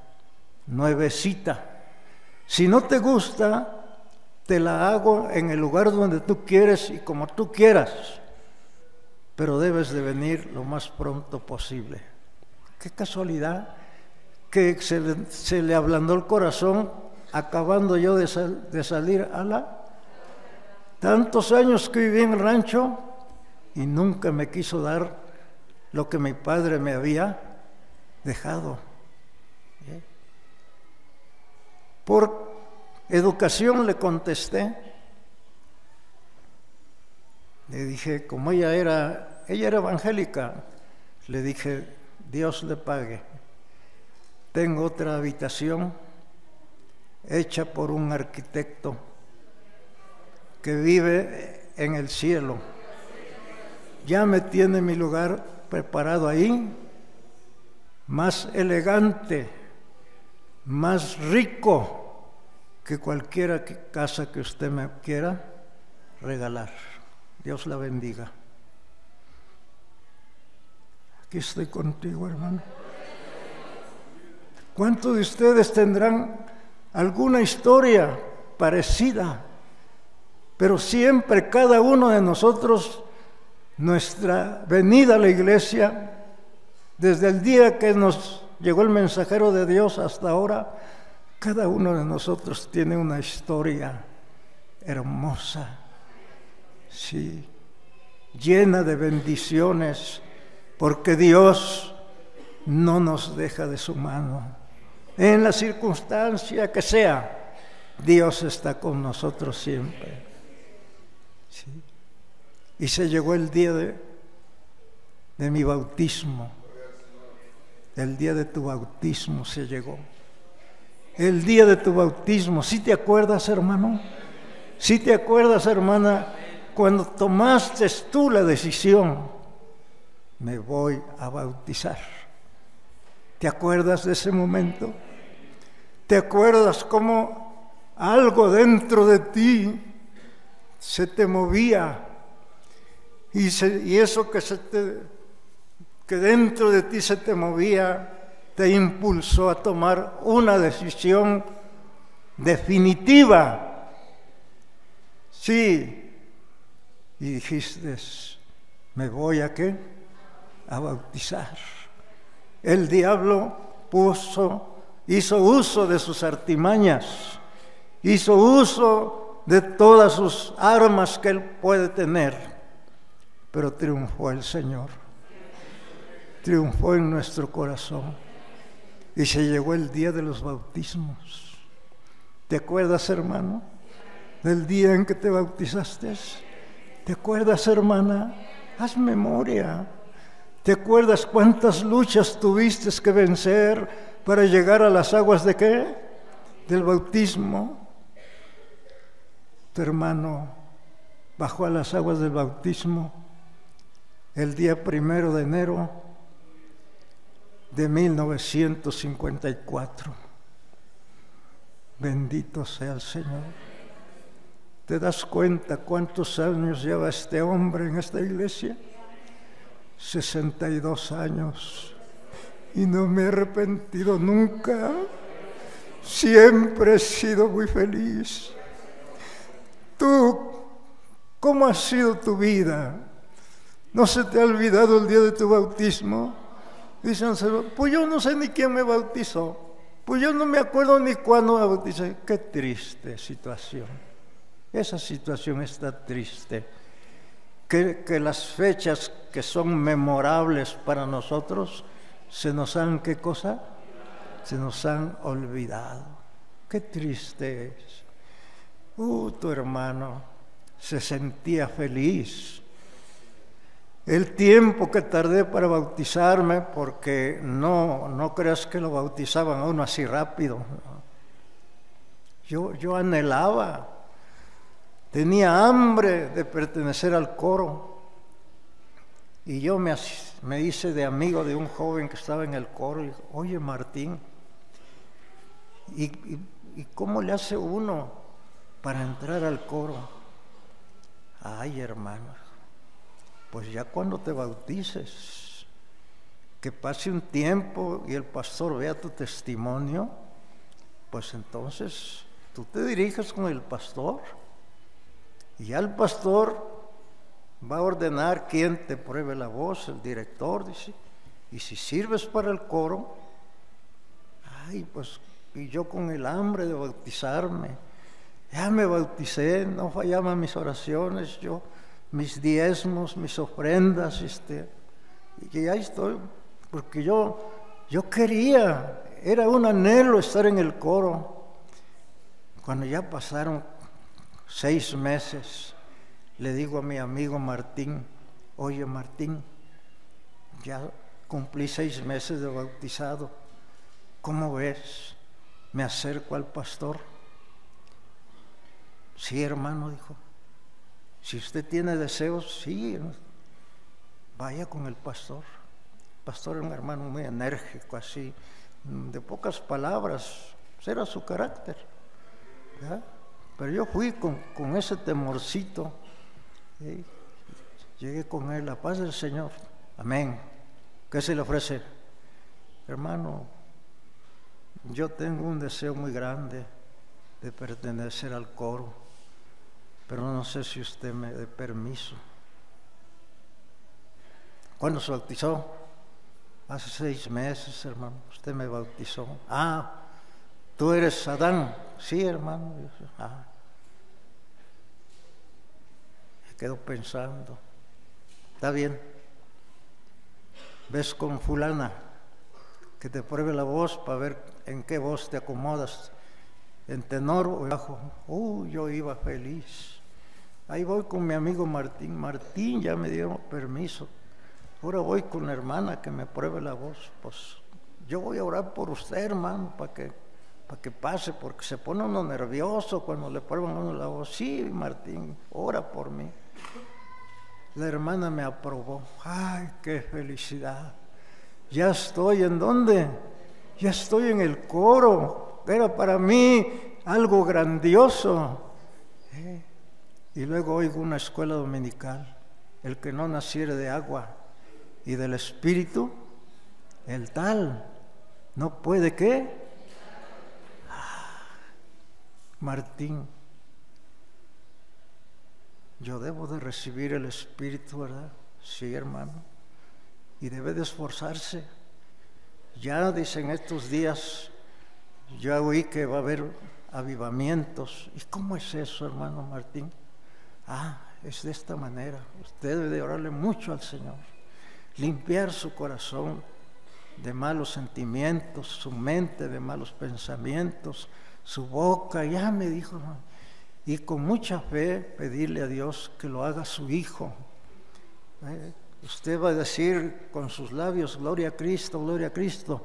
nuevecita. Si no te gusta, te la hago en el lugar donde tú quieres y como tú quieras, pero debes de venir lo más pronto posible. Qué casualidad que se le, ablandó el corazón acabando yo de, salir a la... Tantos años que viví en el rancho y nunca me quiso dar lo que mi padre me había dejado. ¿Eh? Por educación le contesté. Le dije, como ella era, ella era evangélica, le dije, Dios le pague. Tengo otra habitación hecha por un arquitecto que vive en el cielo. Ya me tiene mi lugar preparado ahí, más elegante, más rico que cualquiera casa que usted me quiera regalar. Dios la bendiga. Aquí estoy contigo, hermano. ¿Cuántos de ustedes tendrán alguna historia parecida? Pero siempre cada uno de nosotros, nuestra venida a la iglesia, desde el día que nos llegó el mensajero de Dios hasta ahora, cada uno de nosotros tiene una historia hermosa, sí, llena de bendiciones, porque Dios no nos deja de su mano. En la circunstancia que sea, Dios está con nosotros siempre. Y se llegó el día de, de mi bautismo. El día de tu bautismo se llegó. El día de tu bautismo, ¿sí te acuerdas, hermano? ¿Sí te acuerdas, hermana, cuando tomaste tú la decisión? Me voy a bautizar. ¿Te acuerdas de ese momento? ¿Te acuerdas cómo algo dentro de ti se te movía y, eso que, se que dentro de ti se te movía te impulsó a tomar una decisión definitiva. Sí, y dijiste, me voy a qué? A bautizar. El diablo puso, hizo uso de sus artimañas, hizo uso de todas sus armas que él puede tener pero triunfó el Señor. Triunfó en nuestro corazón. Y se llegó el día de los bautismos. ¿Te acuerdas, hermano? Del día en que te bautizaste. ¿Te acuerdas, hermana? Haz memoria. ¿Te acuerdas cuántas luchas tuviste que vencer para llegar a las aguas de qué? Del bautismo. Tu hermano bajó a las aguas del bautismo el día primero de enero de 1954. Bendito sea el Señor. ¿Te das cuenta cuántos años lleva este hombre en esta iglesia? 62 años. Y no me he arrepentido nunca. Siempre he sido muy feliz. Tú, ¿cómo ha sido tu vida? ¿No se te ha olvidado el día de tu bautismo? Dicen, pues yo no sé ni quién me bautizó. Pues yo no me acuerdo ni cuándo me bauticé. Qué triste situación. Esa situación está triste. Que, que las fechas que son memorables para nosotros se nos han, ¿qué cosa? Se nos han olvidado. Qué triste es. Uh, tu hermano se sentía feliz el tiempo que tardé para bautizarme, porque no, no creas que lo bautizaban a uno así rápido. Yo, yo anhelaba, tenía hambre de pertenecer al coro. Y yo me, me hice de amigo de un joven que estaba en el coro y oye Martín, ¿y, y cómo le hace uno para entrar al coro? Ay, hermanos pues ya cuando te bautices, que pase un tiempo y el pastor vea tu testimonio, pues entonces tú te diriges con el pastor y ya el pastor va a ordenar quién te pruebe la voz, el director, dice, y si sirves para el coro, ay, pues, y yo con el hambre de bautizarme, ya me bauticé, no fallaban mis oraciones, yo mis diezmos, mis ofrendas, este, y ahí estoy, porque yo, yo quería, era un anhelo estar en el coro. Cuando ya pasaron seis meses, le digo a mi amigo Martín, oye Martín, ya cumplí seis meses de bautizado, ¿cómo ves? Me acerco al pastor. Sí, hermano, dijo, si usted tiene deseos, sí, vaya con el pastor. El pastor es un hermano muy enérgico, así, de pocas palabras, será su carácter. Pero yo fui con, ese temorcito, llegué con él, la paz del Señor, amén. ¿Qué se le ofrece? Hermano, yo tengo un deseo muy grande de pertenecer al coro, pero no sé si usted me dé permiso. ¿Cuándo se bautizó? Hace seis meses, hermano. Usted me bautizó. Ah, tú eres Adán. Sí, hermano. Ah. Me quedo pensando. Está bien. Ves con fulana que te pruebe la voz para ver en qué voz te acomodas, en tenor o bajo. Uh, yo iba feliz. Ahí voy con mi amigo Martín. Martín ya me dio permiso. Ahora voy con la hermana que me pruebe la voz. Pues yo voy a orar por usted, hermano, para que, que pase, porque se pone uno nervioso cuando le prueban a uno la voz. Sí, Martín, ora por mí. La hermana me aprobó. Ay, qué felicidad. Ya estoy en dónde? Ya estoy en el coro. Era para mí algo grandioso. Y luego oigo una escuela dominical. El que no naciere de agua y del Espíritu, el tal no puede qué. Ah, Martín, yo debo de recibir el Espíritu, ¿verdad? Sí, hermano. Y debe de esforzarse. Ya dicen estos días, ya oí que va a haber avivamientos. ¿Y cómo es eso, hermano Martín? Ah, es de esta manera. Usted debe de orarle mucho al Señor. Limpiar su corazón de malos sentimientos, su mente de malos pensamientos, su boca. Ya me dijo, y con mucha fe pedirle a Dios que lo haga su hijo. Eh, usted va a decir con sus labios, gloria a Cristo, gloria a Cristo,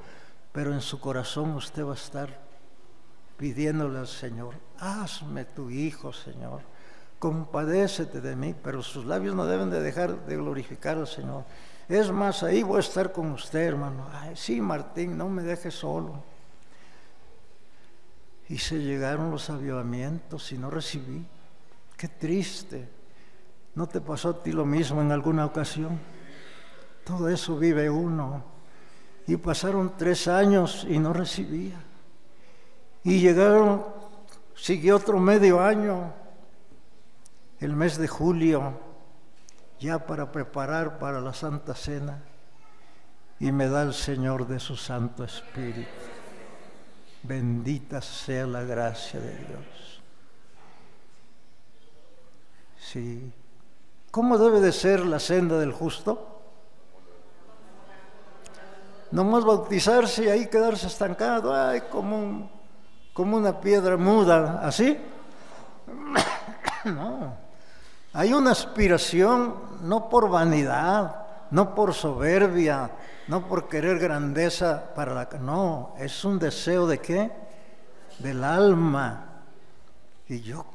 pero en su corazón usted va a estar pidiéndole al Señor, hazme tu hijo, Señor, compadécete de mí, pero sus labios no deben de dejar de glorificar al Señor. Es más, ahí voy a estar con usted, hermano. Ay, sí, Martín, no me deje solo. Y se llegaron los avivamientos y no recibí. Qué triste. ¿No te pasó a ti lo mismo en alguna ocasión? Todo eso vive uno. Y pasaron tres años y no recibía. Y llegaron, siguió otro medio año, el mes de julio, ya para preparar para la Santa Cena. Y me da el Señor de su Santo Espíritu. Bendita sea la gracia de Dios. Sí. ¿Cómo debe de ser la senda del justo? No más bautizarse y ahí quedarse estancado, ay, como, como una piedra muda, ¿así? No. Hay una aspiración no por vanidad, no por soberbia, no por querer grandeza para la... No, es un deseo de qué? Del alma. Y yo,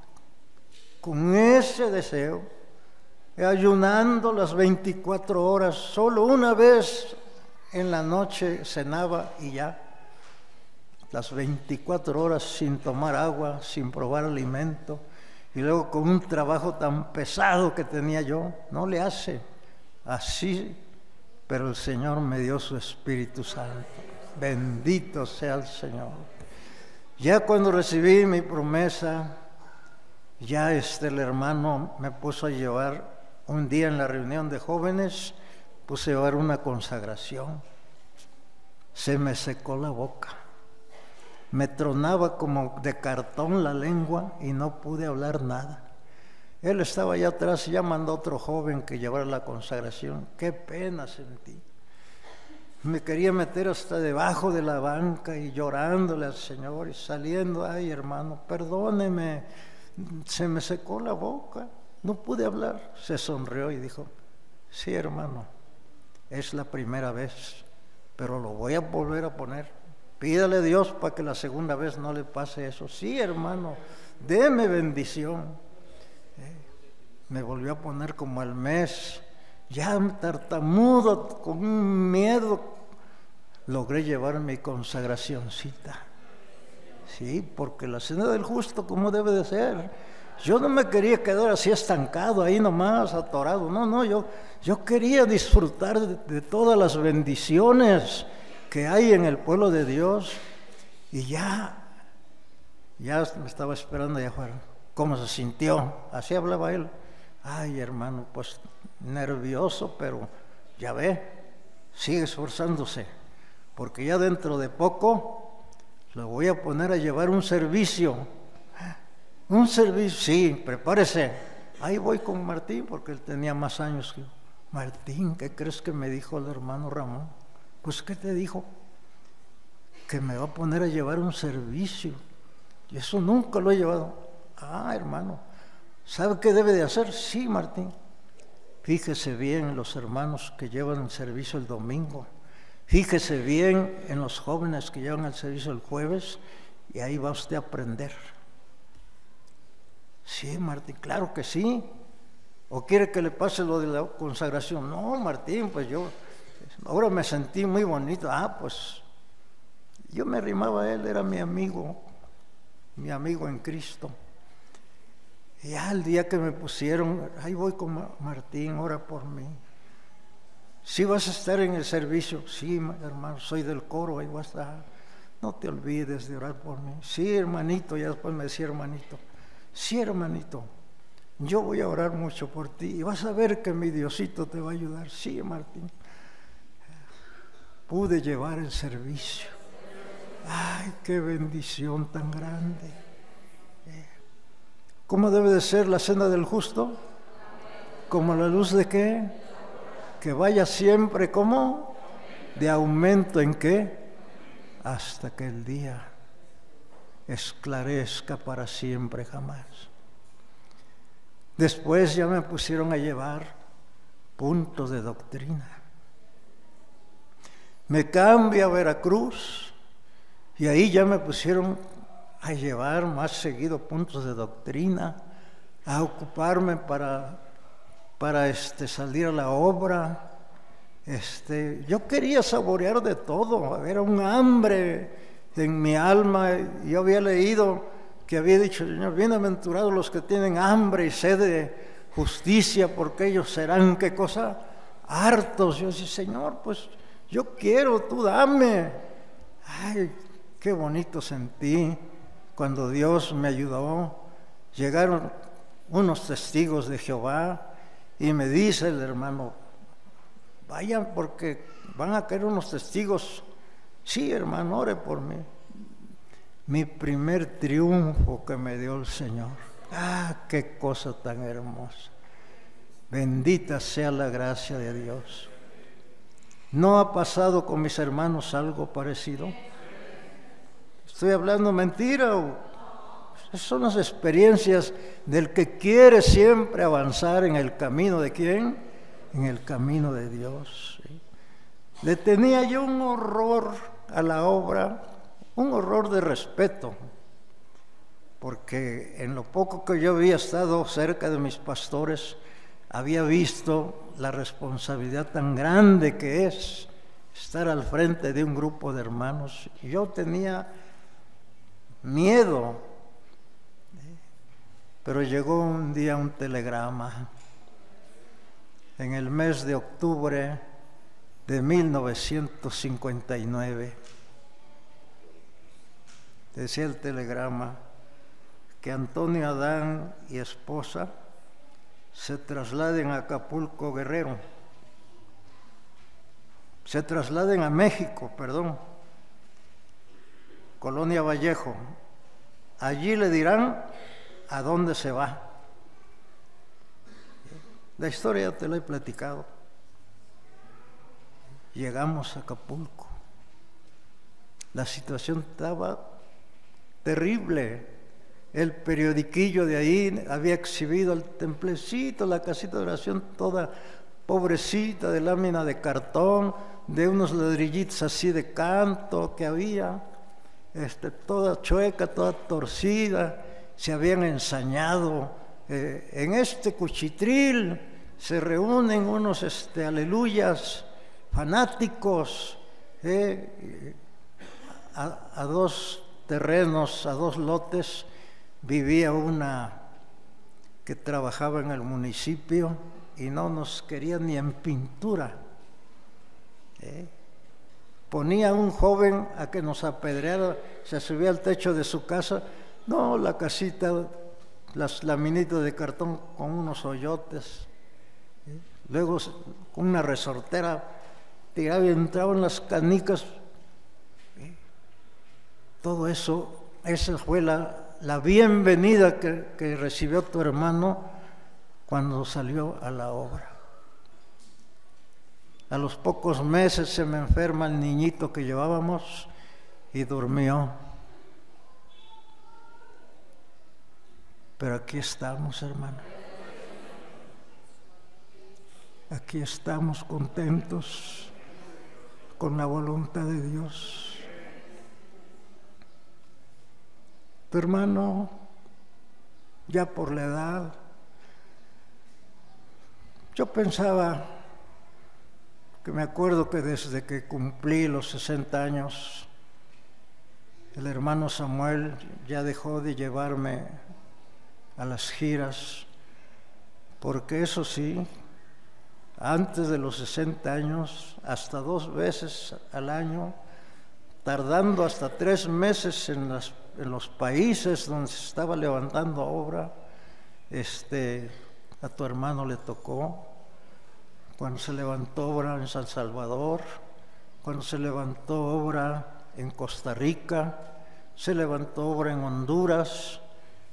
con ese deseo, ayunando las 24 horas, solo una vez en la noche cenaba y ya. Las 24 horas sin tomar agua, sin probar alimento, y luego con un trabajo tan pesado que tenía yo, no le hace. Así pero el Señor me dio su Espíritu Santo. Bendito sea el Señor. Ya cuando recibí mi promesa, ya este el hermano me puso a llevar un día en la reunión de jóvenes, puse a llevar una consagración. Se me secó la boca. Me tronaba como de cartón la lengua y no pude hablar nada. Él estaba allá atrás y ya mandó otro joven que llevara la consagración. Qué pena sentí. Me quería meter hasta debajo de la banca y llorándole al Señor y saliendo, ay hermano, perdóneme, se me secó la boca, no pude hablar. Se sonrió y dijo, sí hermano, es la primera vez, pero lo voy a volver a poner. Pídale a Dios para que la segunda vez no le pase eso. Sí hermano, deme bendición me volvió a poner como al mes, ya tartamudo, con un miedo, logré llevar mi consagracióncita. Sí, porque la cena del justo, como debe de ser? Yo no me quería quedar así estancado, ahí nomás, atorado. No, no, yo, yo quería disfrutar de todas las bendiciones que hay en el pueblo de Dios. Y ya, ya me estaba esperando allá afuera. ¿Cómo se sintió? Así hablaba él. Ay, hermano, pues nervioso, pero ya ve, sigue esforzándose, porque ya dentro de poco lo voy a poner a llevar un servicio. Un servicio, sí, prepárese. Ahí voy con Martín, porque él tenía más años que yo. Martín, ¿qué crees que me dijo el hermano Ramón? Pues, ¿qué te dijo? Que me va a poner a llevar un servicio. Y eso nunca lo he llevado. Ah, hermano, ¿sabe qué debe de hacer? Sí, Martín. Fíjese bien en los hermanos que llevan el servicio el domingo. Fíjese bien en los jóvenes que llevan el servicio el jueves y ahí va usted a aprender. Sí, Martín, claro que sí. ¿O quiere que le pase lo de la consagración? No, Martín, pues yo ahora me sentí muy bonito. Ah, pues yo me arrimaba a él, era mi amigo, mi amigo en Cristo. Y ya el día que me pusieron, ahí voy con Martín, ora por mí. Si vas a estar en el servicio, sí, hermano, soy del coro, ahí voy a estar. No te olvides de orar por mí. Sí, hermanito, ya después me decía hermanito. Sí, hermanito, yo voy a orar mucho por ti y vas a ver que mi Diosito te va a ayudar. Sí, Martín. Pude llevar el servicio. Ay, qué bendición tan grande. ¿Cómo debe de ser la senda del justo? ¿Como la luz de qué? Que vaya siempre como de aumento en qué? Hasta que el día esclarezca para siempre jamás. Después ya me pusieron a llevar puntos de doctrina. Me cambia a Veracruz y ahí ya me pusieron a llevar más seguido puntos de doctrina, a ocuparme para, para este, salir a la obra. Este, yo quería saborear de todo, era un hambre en mi alma. Yo había leído que había dicho, Señor, bienaventurados los que tienen hambre y sed de justicia, porque ellos serán, ¿qué cosa? Hartos. Yo decía, Señor, pues yo quiero, tú dame. Ay, qué bonito sentí cuando Dios me ayudó, llegaron unos testigos de Jehová y me dice el hermano, vayan porque van a caer unos testigos. Sí, hermano, ore por mí. Mi primer triunfo que me dio el Señor. Ah, qué cosa tan hermosa. Bendita sea la gracia de Dios. ¿No ha pasado con mis hermanos algo parecido? ¿Estoy hablando mentira? Esas son las experiencias del que quiere siempre avanzar en el camino de quién? En el camino de Dios. Le tenía yo un horror a la obra, un horror de respeto, porque en lo poco que yo había estado cerca de mis pastores, había visto la responsabilidad tan grande que es estar al frente de un grupo de hermanos. Yo tenía miedo. Pero llegó un día un telegrama en el mes de octubre de 1959. Decía el telegrama que Antonio Adán y esposa se trasladen a Acapulco Guerrero, se trasladen a México, perdón, Colonia Vallejo. Allí le dirán a dónde se va. La historia te la he platicado. Llegamos a Acapulco. La situación estaba terrible. El periodiquillo de ahí había exhibido el templecito, la casita de oración toda pobrecita de lámina de cartón, de unos ladrillitos así de canto que había este, toda chueca, toda torcida, se habían ensañado. Eh, en este cuchitril se reúnen unos este, aleluyas fanáticos eh, a, a dos terrenos, a dos lotes, vivía una que trabajaba en el municipio y no nos quería ni en pintura. ¿eh? ponía un joven a que nos apedreara, se subía al techo de su casa, no, la casita, las laminitas de cartón con unos hoyotes, luego con una resortera, tiraba y entraban las canicas, todo eso, esa fue la, la bienvenida que, que recibió tu hermano cuando salió a la obra. A los pocos meses se me enferma el niñito que llevábamos y durmió. Pero aquí estamos, hermano. Aquí estamos contentos con la voluntad de Dios. Tu hermano, ya por la edad, yo pensaba que me acuerdo que desde que cumplí los 60 años, el hermano Samuel ya dejó de llevarme a las giras, porque eso sí, antes de los 60 años, hasta dos veces al año, tardando hasta tres meses en, en los países donde se estaba levantando obra, este, a tu hermano le tocó, cuando se levantó obra en San Salvador, cuando se levantó obra en Costa Rica, se levantó obra en Honduras,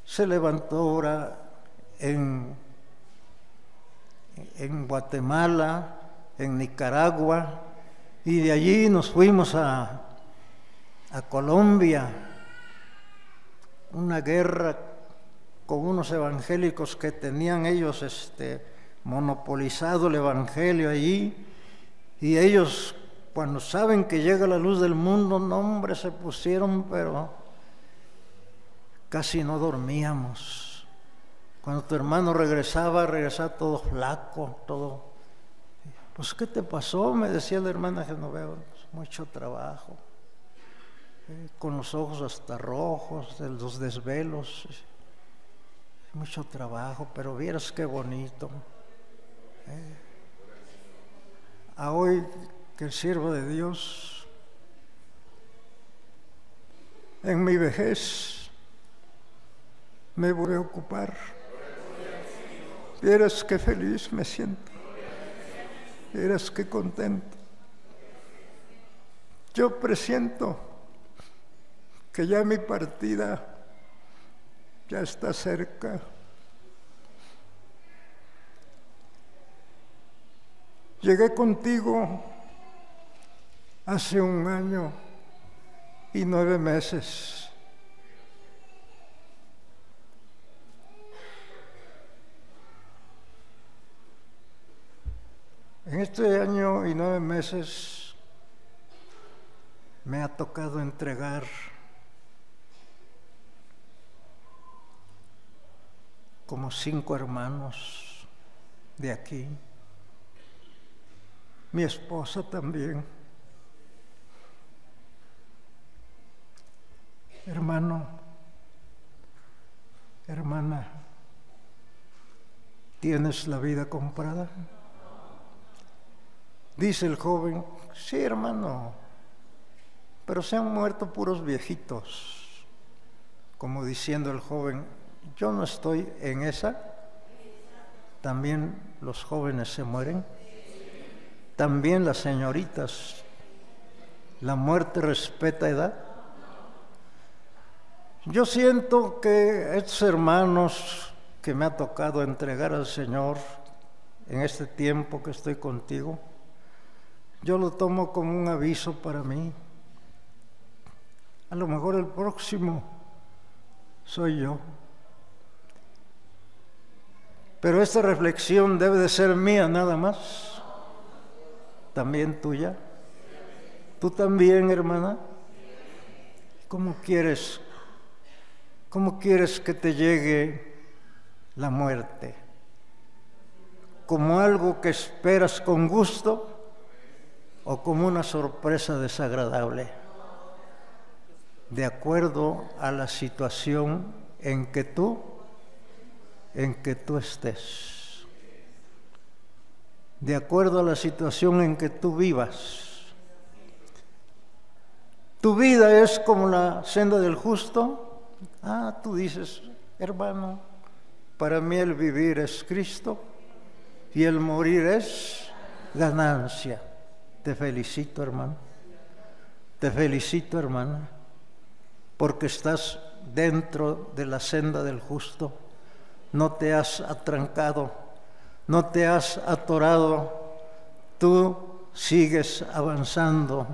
se levantó obra en, Guatemala, en Nicaragua, y de allí nos fuimos a, a Colombia, una guerra con unos evangélicos que tenían ellos este, monopolizado el evangelio allí, y ellos cuando saben que llega la luz del mundo, no se pusieron, pero casi no dormíamos. Cuando tu hermano regresaba, regresaba todo flaco, todo. Pues, ¿qué te pasó? Me decía la hermana Genoveva, mucho trabajo, con los ojos hasta rojos, de los desvelos, mucho trabajo, pero vieras qué bonito. Eh, a hoy que el siervo de Dios, en mi vejez, me voy a ocupar. Vieras qué feliz me siento. Vieras qué contento. Yo presiento que ya mi partida ya está cerca. Llegué contigo hace un año y nueve meses. En este año y nueve meses me ha tocado entregar como cinco hermanos de aquí mi esposa también. Hermano, hermana, ¿tienes la vida comprada? Dice el joven, sí hermano, pero se han muerto puros viejitos, como diciendo el joven, yo no estoy en esa, también los jóvenes se mueren también las señoritas, la muerte respeta edad. Yo siento que estos hermanos que me ha tocado entregar al Señor en este tiempo que estoy contigo, yo lo tomo como un aviso para mí. A lo mejor el próximo soy yo. Pero esta reflexión debe de ser mía nada más también tuya? ¿Tú también, hermana? ¿Cómo quieres? ¿Cómo quieres que te llegue la muerte? ¿Como algo que esperas con gusto o como una sorpresa desagradable? De acuerdo a la situación en que tú en que tú estés de acuerdo a la situación en que tú vivas. Tu vida es como la senda del justo. Ah, tú dices, hermano, para mí el vivir es Cristo y el morir es ganancia. Te felicito, hermano. Te felicito, hermana, porque estás dentro de la senda del justo. No te has atrancado, no te has atorado. Tú sigues avanzando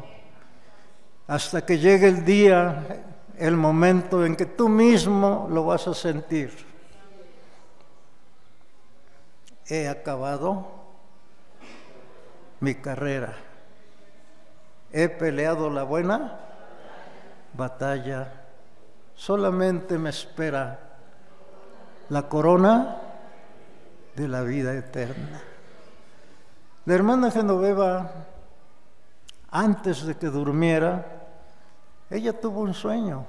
hasta que llegue el día, el momento en que tú mismo lo vas a sentir. He acabado mi carrera. He peleado la buena batalla. Solamente me espera la corona de la vida eterna. La hermana Genoveva, antes de que durmiera, ella tuvo un sueño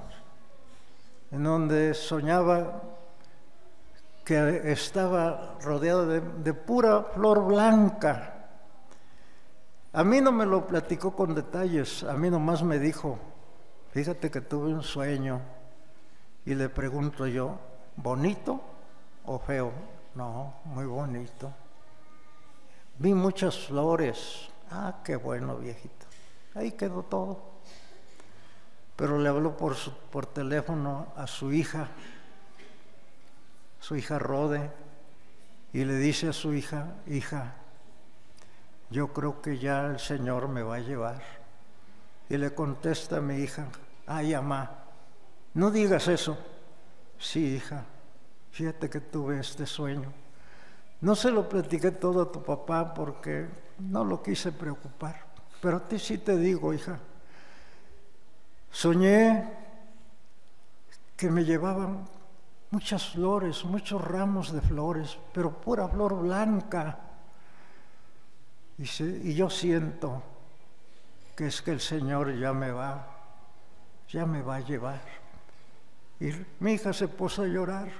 en donde soñaba que estaba rodeada de, pura flor blanca. A mí no me lo platicó con detalles, a mí nomás me dijo, fíjate que tuve un sueño y le pregunto yo, ¿bonito o feo? No, muy bonito. Vi muchas flores. Ah, qué bueno, viejito. Ahí quedó todo pero le habló por, por teléfono a su hija, su hija Rode, y le dice a su hija, hija, yo creo que ya el Señor me va a llevar. Y le contesta a mi hija, ay, mamá, no digas eso. Sí, hija, fíjate que tuve este sueño. No se lo platiqué todo a tu papá porque no lo quise preocupar, pero a ti sí te digo, hija, Soñé que me llevaban muchas flores, muchos ramos de flores, pero pura flor blanca. Y, yo siento que es que el Señor ya me va, ya me va a llevar. Y mi hija se puso a llorar.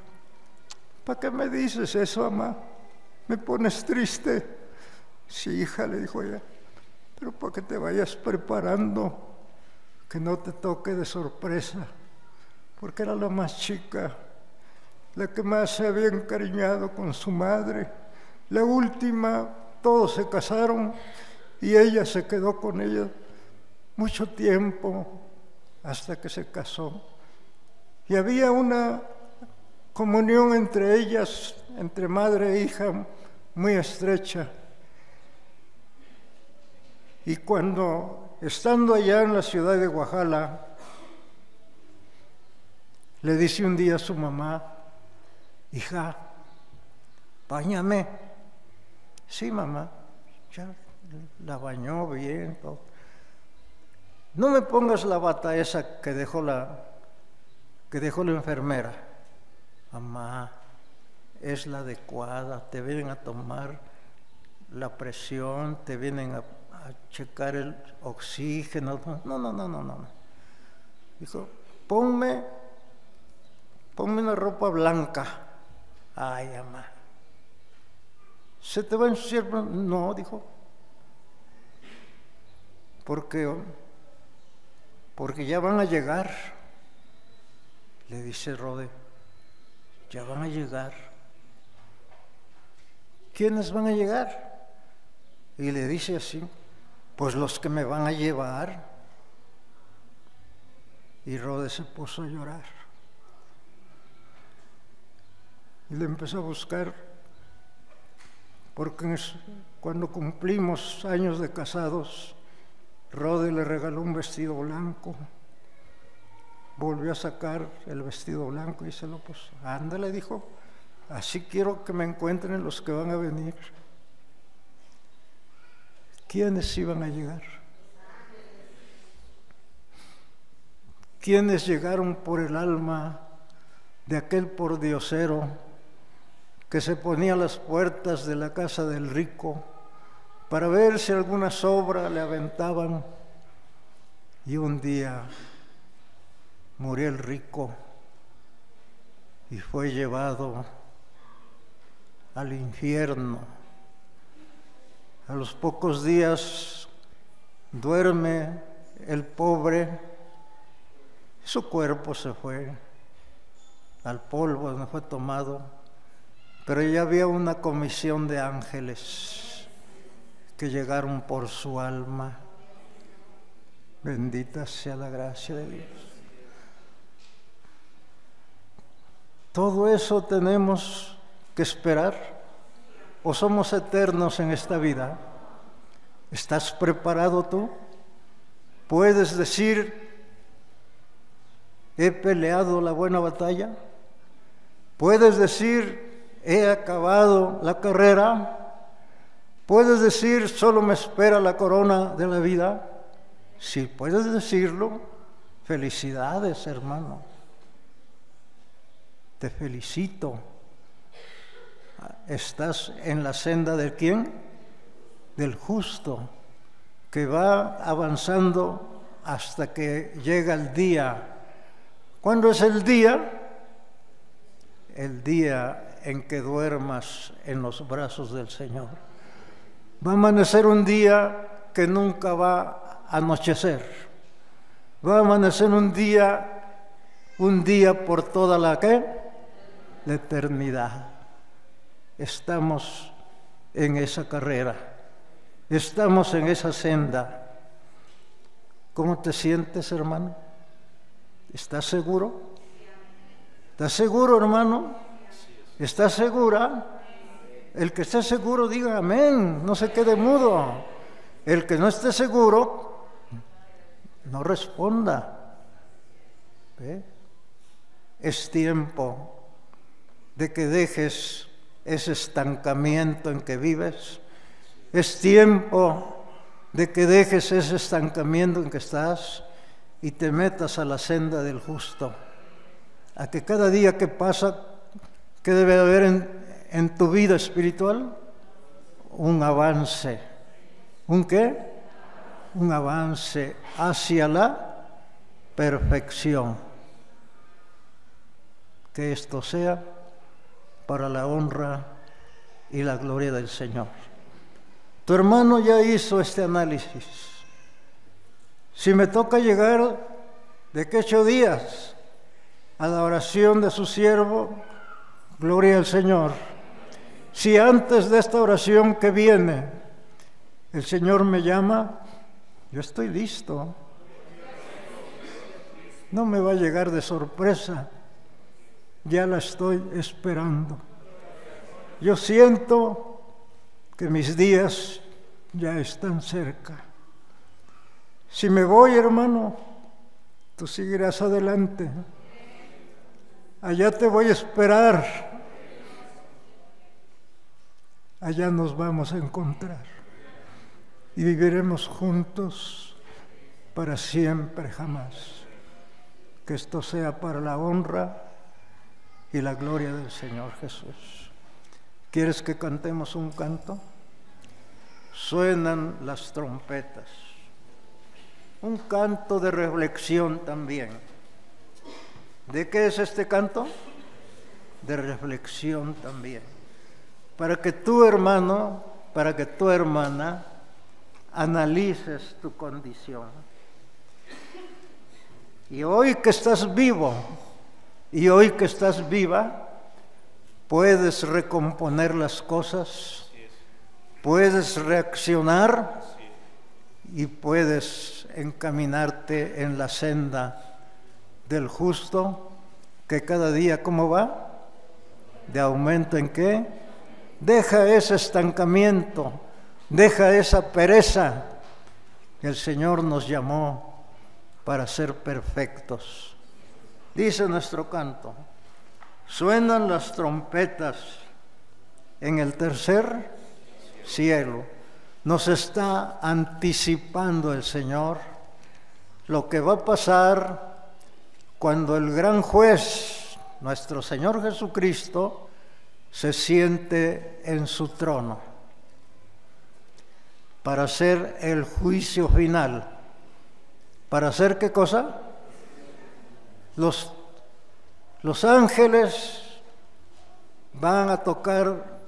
¿Para qué me dices eso, mamá? Me pones triste. Sí, hija, le dijo ella, pero para que te vayas preparando que no te toque de sorpresa, porque era la más chica, la que más se había encariñado con su madre. La última, todos se casaron y ella se quedó con ella mucho tiempo hasta que se casó. Y había una comunión entre ellas, entre madre e hija, muy estrecha. Y cuando estando allá en la ciudad de Oaxaca, le dice un día a su mamá, hija, bañame. Sí, mamá, ya la bañó bien. No me pongas la bata esa que dejó la, que dejó la enfermera. Mamá, es la adecuada, te vienen a tomar la presión, te vienen a checar el oxígeno. No, no, no, no, no. Dijo, ponme, ponme una ropa blanca. Ay, mamá. ¿Se te va a ensuciar? No, dijo. Porque, porque ya van a llegar. Le dice Rode, ya van a llegar. ¿Quiénes van a llegar? Y le dice así, pues los que me van a llevar. Y Rode se puso a llorar. Y le empezó a buscar, porque cuando cumplimos años de casados, Rode le regaló un vestido blanco. Volvió a sacar el vestido blanco y se lo puso. Ándale, dijo, así quiero que me encuentren los que van a venir. ¿quiénes iban a llegar? ¿Quiénes llegaron por el alma de aquel pordiosero que se ponía a las puertas de la casa del rico para ver si alguna sobra le aventaban? Y un día murió el rico y fue llevado al infierno a los pocos días duerme el pobre Su cuerpo se fue al polvo donde fue tomado, pero ya había una comisión de ángeles que llegaron por su alma. Bendita sea la gracia de Dios. Todo eso tenemos que esperar o somos eternos en esta vida. ¿Estás preparado tú? ¿Puedes decir, he peleado la buena batalla? ¿Puedes decir, he acabado la carrera? ¿Puedes decir, solo me espera la corona de la vida? Si puedes decirlo, felicidades hermano. Te felicito. Estás en la senda del quién? Del justo, que va avanzando hasta que llega el día. ¿Cuándo es el día? El día en que duermas en los brazos del Señor. Va a amanecer un día que nunca va a anochecer. Va a amanecer un día, un día por toda la que la eternidad. Estamos en esa carrera, estamos en esa senda. ¿Cómo te sientes, hermano? ¿Estás seguro? ¿Estás seguro, hermano? ¿Estás segura? El que esté seguro diga amén, no se quede mudo. El que no esté seguro, no responda. Es tiempo de que dejes ese estancamiento en que vives. Es tiempo de que dejes ese estancamiento en que estás y te metas a la senda del justo. A que cada día que pasa, ¿qué debe haber en tu vida espiritual? Un avance. ¿Un qué? Un avance hacia la perfección. Que esto sea para la honra y la gloria del Señor. Tu hermano ya hizo este análisis. Si me toca llegar de que ocho días a la oración de su siervo, gloria al Señor. Si antes de esta oración que viene el Señor me llama, yo estoy listo. No me va a llegar de sorpresa ya la estoy esperando. Yo siento que mis días ya están cerca. Si me voy, hermano, tú seguirás adelante. Allá te voy a esperar. Allá nos vamos a encontrar y viviremos juntos para siempre jamás. Que esto sea para la honra y la gloria del Señor Jesús. ¿Quieres que cantemos un canto? Suenan las trompetas. Un canto de reflexión también. ¿De qué es este canto? De reflexión también. Para que tu hermano, para que tu hermana analices tu condición. Y hoy que estás vivo, y hoy que estás viva, puedes recomponer las cosas, puedes reaccionar y puedes encaminarte en la senda del justo, que cada día, ¿cómo va? De aumento en qué? Deja ese estancamiento, deja esa pereza el Señor nos llamó para ser perfectos. Dice nuestro canto, suenan las trompetas en el tercer cielo. Nos está anticipando el Señor lo que va a pasar cuando el gran juez, nuestro Señor Jesucristo, se siente en su trono para hacer el juicio final. ¿Para hacer qué cosa? Los, los ángeles van a tocar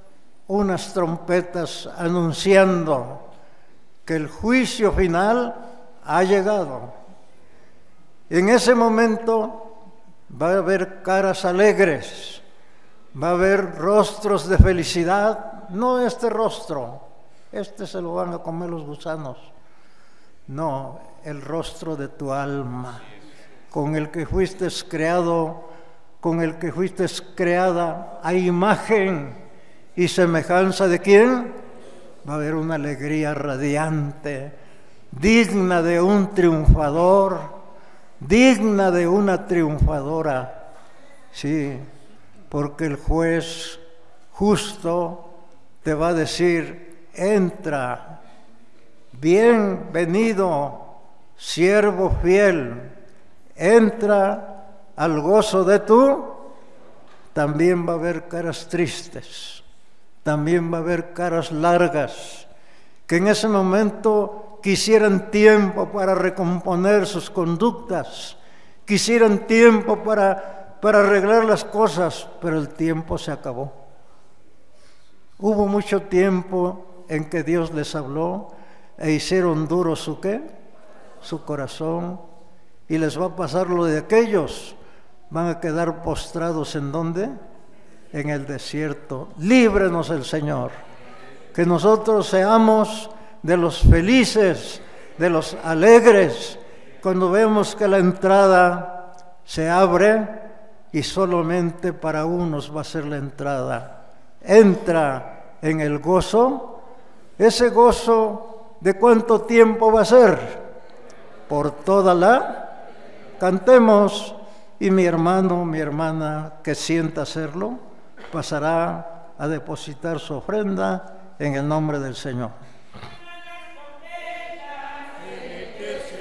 unas trompetas anunciando que el juicio final ha llegado. En ese momento va a haber caras alegres, va a haber rostros de felicidad, no este rostro, este se lo van a comer los gusanos, no, el rostro de tu alma, con el que fuiste creado, con el que fuiste creada a imagen y semejanza de quién? Va a haber una alegría radiante, digna de un triunfador digna de una triunfadora, sí, porque el juez justo te va a decir, entra, bienvenido, siervo fiel, entra al gozo de tú, también va a haber caras tristes, también va a haber caras largas, que en ese momento quisieran tiempo para recomponer sus conductas, quisieran tiempo para, para arreglar las cosas, pero el tiempo se acabó. Hubo mucho tiempo en que Dios les habló e hicieron duro su qué, su corazón, y les va a pasar lo de aquellos, van a quedar postrados en dónde? En el desierto. Líbrenos el Señor. Que nosotros seamos de los felices, de los alegres, cuando vemos que la entrada se abre y solamente para unos va a ser la entrada. Entra en el gozo, ese gozo de cuánto tiempo va a ser, por toda la, cantemos y mi hermano, mi hermana que sienta hacerlo, pasará a depositar su ofrenda en el nombre del Señor.